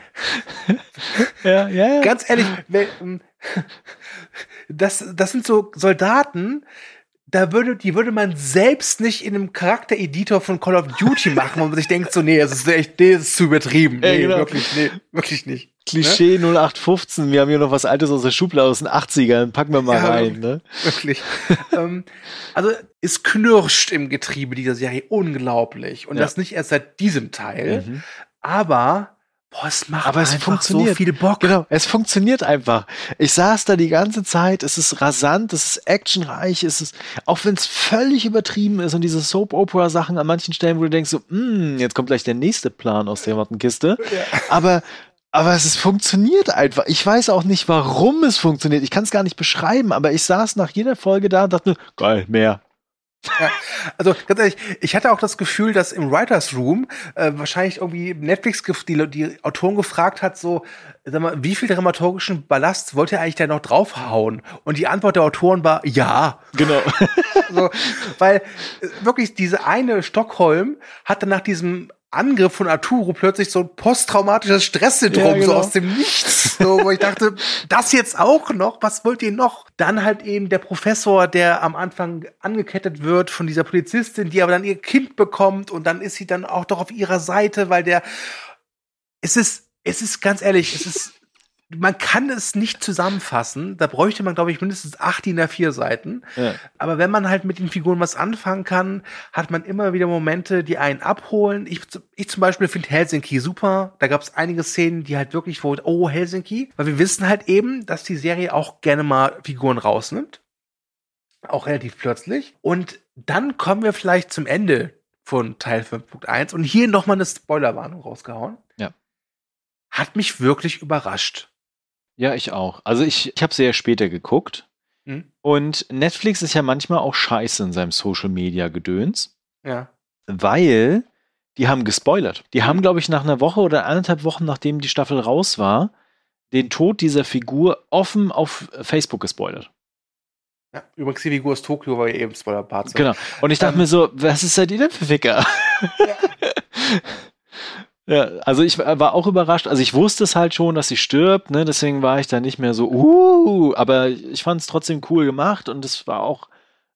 ja, ja, ganz ehrlich, das das sind so Soldaten, da würde, die würde man selbst nicht in einem Charaktereditor von Call of Duty machen, wo man sich denkt, so, nee, das ist echt, nee, das ist zu übertrieben. Nee, ja, genau. wirklich, nee, wirklich nicht. Klischee ne? 0815, wir haben hier noch was Altes aus der Schublade aus den 80ern, packen wir mal ja, rein, ne? Wirklich. <laughs> ähm, also, es knirscht im Getriebe dieser Serie unglaublich. Und ja. das nicht erst seit diesem Teil. Mhm. Aber Boah, es macht aber es funktioniert. so viel Bock. Genau, es funktioniert einfach. Ich saß da die ganze Zeit, es ist rasant, es ist actionreich, es ist, auch wenn es völlig übertrieben ist und diese Soap-Opera-Sachen an manchen Stellen, wo du denkst so, mm, jetzt kommt gleich der nächste Plan aus der Wattenkiste. <laughs> Ja. Aber aber es ist, funktioniert einfach. Ich weiß auch nicht, warum es funktioniert. Ich kann es gar nicht beschreiben, aber ich saß nach jeder Folge da und dachte, geil, mehr, ja, also ganz ehrlich, ich hatte auch das Gefühl, dass im Writers Room äh, wahrscheinlich irgendwie Netflix die, die Autoren gefragt hat, so, sag mal, wie viel dramaturgischen Ballast wollt ihr eigentlich da noch draufhauen? Und die Antwort der Autoren war ja. Genau. <laughs> so, weil äh, wirklich diese eine Stockholm hatte nach diesem Angriff von Arturo plötzlich so ein posttraumatisches Stresssyndrom, ja, genau. so aus dem Nichts. So, wo ich dachte, das jetzt auch noch? Was wollt ihr noch? Dann halt eben der Professor, der am Anfang angekettet wird von dieser Polizistin, die aber dann ihr Kind bekommt und dann ist sie dann auch doch auf ihrer Seite, weil der, es ist, es ist ganz ehrlich, es ist man kann es nicht zusammenfassen. Da bräuchte man, glaube ich, mindestens acht DIN A4 Seiten. Ja. Aber wenn man halt mit den Figuren was anfangen kann, hat man immer wieder Momente, die einen abholen. Ich, ich zum Beispiel finde Helsinki super. Da gab es einige Szenen, die halt wirklich wo, oh, Helsinki. Weil wir wissen halt eben, dass die Serie auch gerne mal Figuren rausnimmt. Auch relativ plötzlich. Und dann kommen wir vielleicht zum Ende von Teil 5.1 und hier nochmal eine Spoilerwarnung rausgehauen. Ja. Hat mich wirklich überrascht. Ja, ich auch. Also ich, ich habe sehr später geguckt. Hm? Und Netflix ist ja manchmal auch scheiße in seinem Social Media Gedöns. Ja. Weil die haben gespoilert. Die haben, glaube ich, nach einer Woche oder anderthalb Wochen, nachdem die Staffel raus war, den Tod dieser Figur offen auf Facebook gespoilert. Ja, übrigens die Figur aus Tokio war ja eben Spoiler-Part. Genau. Und ich dachte ähm, mir so, was ist seid ihr denn für Ficker? Ja. <laughs> Ja, also ich war auch überrascht. Also ich wusste es halt schon, dass sie stirbt, ne? Deswegen war ich da nicht mehr so, uh, aber ich fand es trotzdem cool gemacht und es war auch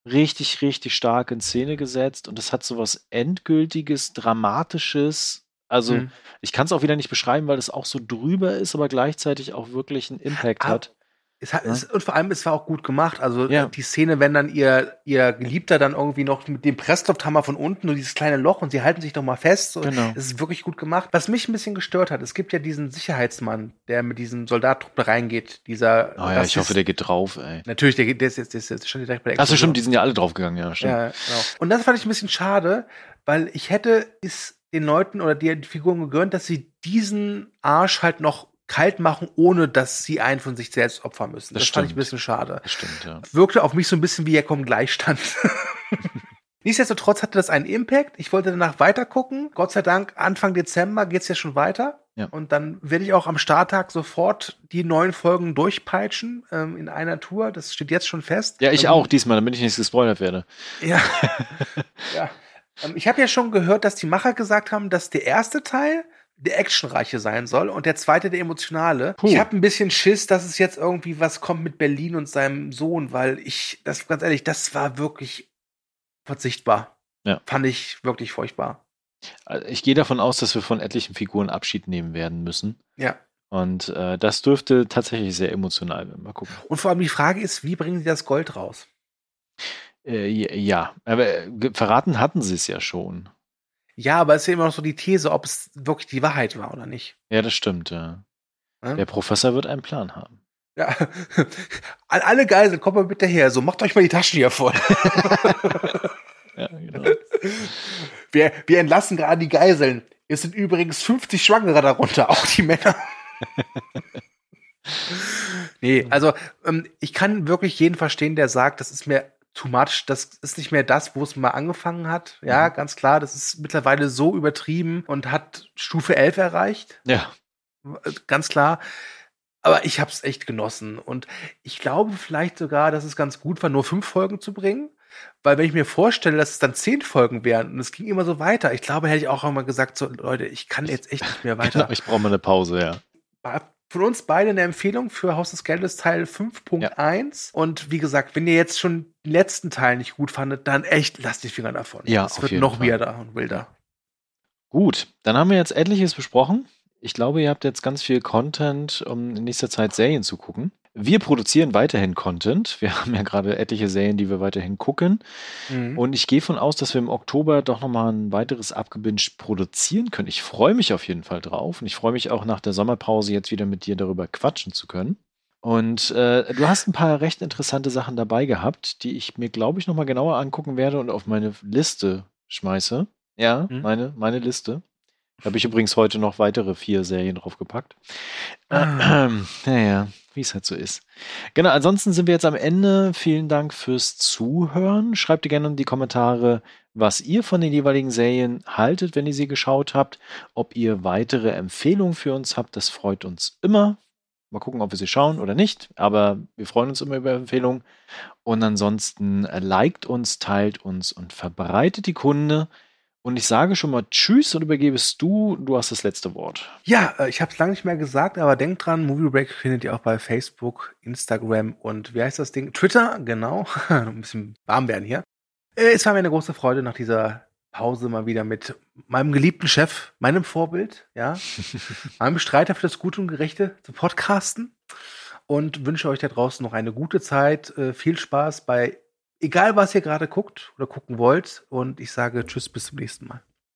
richtig, richtig stark in Szene gesetzt und es hat so was Endgültiges, Dramatisches. Also mhm. ich kann es auch wieder nicht beschreiben, weil es auch so drüber ist, aber gleichzeitig auch wirklich einen Impact ah, hat. Es hat, ja. es, und vor allem, es war auch gut gemacht. Also ja. die Szene, wenn dann ihr, ihr Geliebter dann irgendwie noch mit dem Presslufthammer von unten nur dieses kleine Loch und sie halten sich doch mal fest. So, genau. Das ist wirklich gut gemacht. Was mich ein bisschen gestört hat, es gibt ja diesen Sicherheitsmann, der mit diesem Soldattruppen reingeht. Dieser. Oh ja, ich hoffe, der geht drauf, ey. Natürlich, der der ist jetzt, der ist jetzt schon direkt bei der Achso, stimmt, die sind ja alle draufgegangen, ja, stimmt. Ja, genau. Und das fand ich ein bisschen schade, weil ich hätte es den Leuten oder die Figuren gegönnt, dass sie diesen Arsch halt noch kalt machen, ohne dass sie einen von sich selbst opfern müssen. Das, das fand ich ein bisschen schade. Das stimmt, ja. Wirkte auf mich so ein bisschen wie Jakob Gleichstand. <laughs> Nichtsdestotrotz hatte das einen Impact. Ich wollte danach weiter gucken. Gott sei Dank, Anfang Dezember geht's ja schon weiter. Ja. Und dann werde ich auch am Starttag sofort die neuen Folgen durchpeitschen ähm, in einer Tour. Das steht jetzt schon fest. Ja, ich ähm, auch diesmal, damit ich nicht gespoilert werde. Ja. <laughs> ja. Ähm, ich habe ja schon gehört, dass die Macher gesagt haben, dass der erste Teil der actionreiche sein soll und der zweite der emotionale. Puh. Ich habe ein bisschen Schiss, dass es jetzt irgendwie was kommt mit Berlin und seinem Sohn, weil ich, das ganz ehrlich, das war wirklich verzichtbar. Ja. Fand ich wirklich furchtbar. Also ich gehe davon aus, dass wir von etlichen Figuren Abschied nehmen werden müssen. Ja. Und äh, das dürfte tatsächlich sehr emotional werden. Mal gucken. Und vor allem die Frage ist, wie bringen sie das Gold raus? Äh, ja, aber äh, verraten hatten sie es ja schon. Ja, aber es ist ja immer noch so die These, ob es wirklich die Wahrheit war oder nicht. Ja, das stimmt, ja. ja? Der Professor wird einen Plan haben. Ja. <laughs> Alle Geiseln, kommt mal bitte her. So, macht euch mal die Taschen hier voll. <laughs> ja, genau. <laughs> Wir, wir entlassen gerade die Geiseln. Es sind übrigens 50 Schwangere darunter, auch die Männer. nee, also ähm, ich kann wirklich jeden verstehen, der sagt, das ist mir too much. Das ist nicht mehr das, wo es mal angefangen hat. Ja, mhm. ganz klar. Das ist mittlerweile so übertrieben und hat Stufe 11 erreicht. Ja. Ganz klar. Aber ich habe es echt genossen. Und ich glaube vielleicht sogar, dass es ganz gut war, nur fünf Folgen zu bringen. Weil wenn ich mir vorstelle, dass es dann zehn Folgen wären und es ging immer so weiter, ich glaube, hätte ich auch einmal gesagt, so Leute, ich kann jetzt echt nicht mehr <laughs> weiter. Genau, ich brauche mal eine Pause, ja von uns beide eine Empfehlung für Haus des Geldes Teil 5.1. Ja. Und wie gesagt, wenn ihr jetzt schon den letzten Teil nicht gut fandet, dann echt lasst die Finger davon. Ja, es wird noch weirder und wilder. Gut, dann haben wir jetzt etliches besprochen. Ich glaube, ihr habt jetzt ganz viel Content, um in nächster Zeit Serien zu gucken. Wir produzieren weiterhin Content. Wir <laughs> haben ja gerade etliche Serien, die wir weiterhin gucken. Mhm. Und ich gehe von aus, dass wir im Oktober doch nochmal ein weiteres Abgebinged produzieren können. Ich freue mich auf jeden Fall drauf. Und ich freue mich auch nach der Sommerpause jetzt wieder mit dir darüber quatschen zu können. Und äh, du hast ein paar recht interessante Sachen dabei gehabt, die ich mir, glaube ich, nochmal genauer angucken werde und auf meine Liste schmeiße. Ja, mhm. meine, meine Liste. Da habe ich übrigens heute noch weitere vier Serien draufgepackt. Ah. <clears throat> Äh, naja, wie es halt so ist. Genau, ansonsten sind wir jetzt am Ende. Vielen Dank fürs Zuhören. Schreibt gerne in die Kommentare, was ihr von den jeweiligen Serien haltet, wenn ihr sie geschaut habt. Ob ihr weitere Empfehlungen für uns habt, das freut uns immer. Mal gucken, ob wir sie schauen oder nicht. Aber wir freuen uns immer über Empfehlungen. Und ansonsten liked uns, teilt uns und verbreitet die Kunde. Und ich sage schon mal Tschüss und übergebe es du. Du hast das letzte Wort. Ja, äh, ich habe es lange nicht mehr gesagt, aber denkt dran, Movie Break findet ihr auch bei Facebook, Instagram und wie heißt das Ding? Twitter, genau. <laughs> Ein bisschen warm werden hier. Äh, es war mir eine große Freude nach dieser Pause mal wieder mit meinem geliebten Chef, meinem Vorbild, ja, <laughs> meinem Streiter für das Gute und Gerechte zu podcasten und wünsche euch da draußen noch eine gute Zeit, äh, viel Spaß bei egal was ihr gerade guckt oder gucken wollt. Und ich sage Tschüss, bis zum nächsten Mal.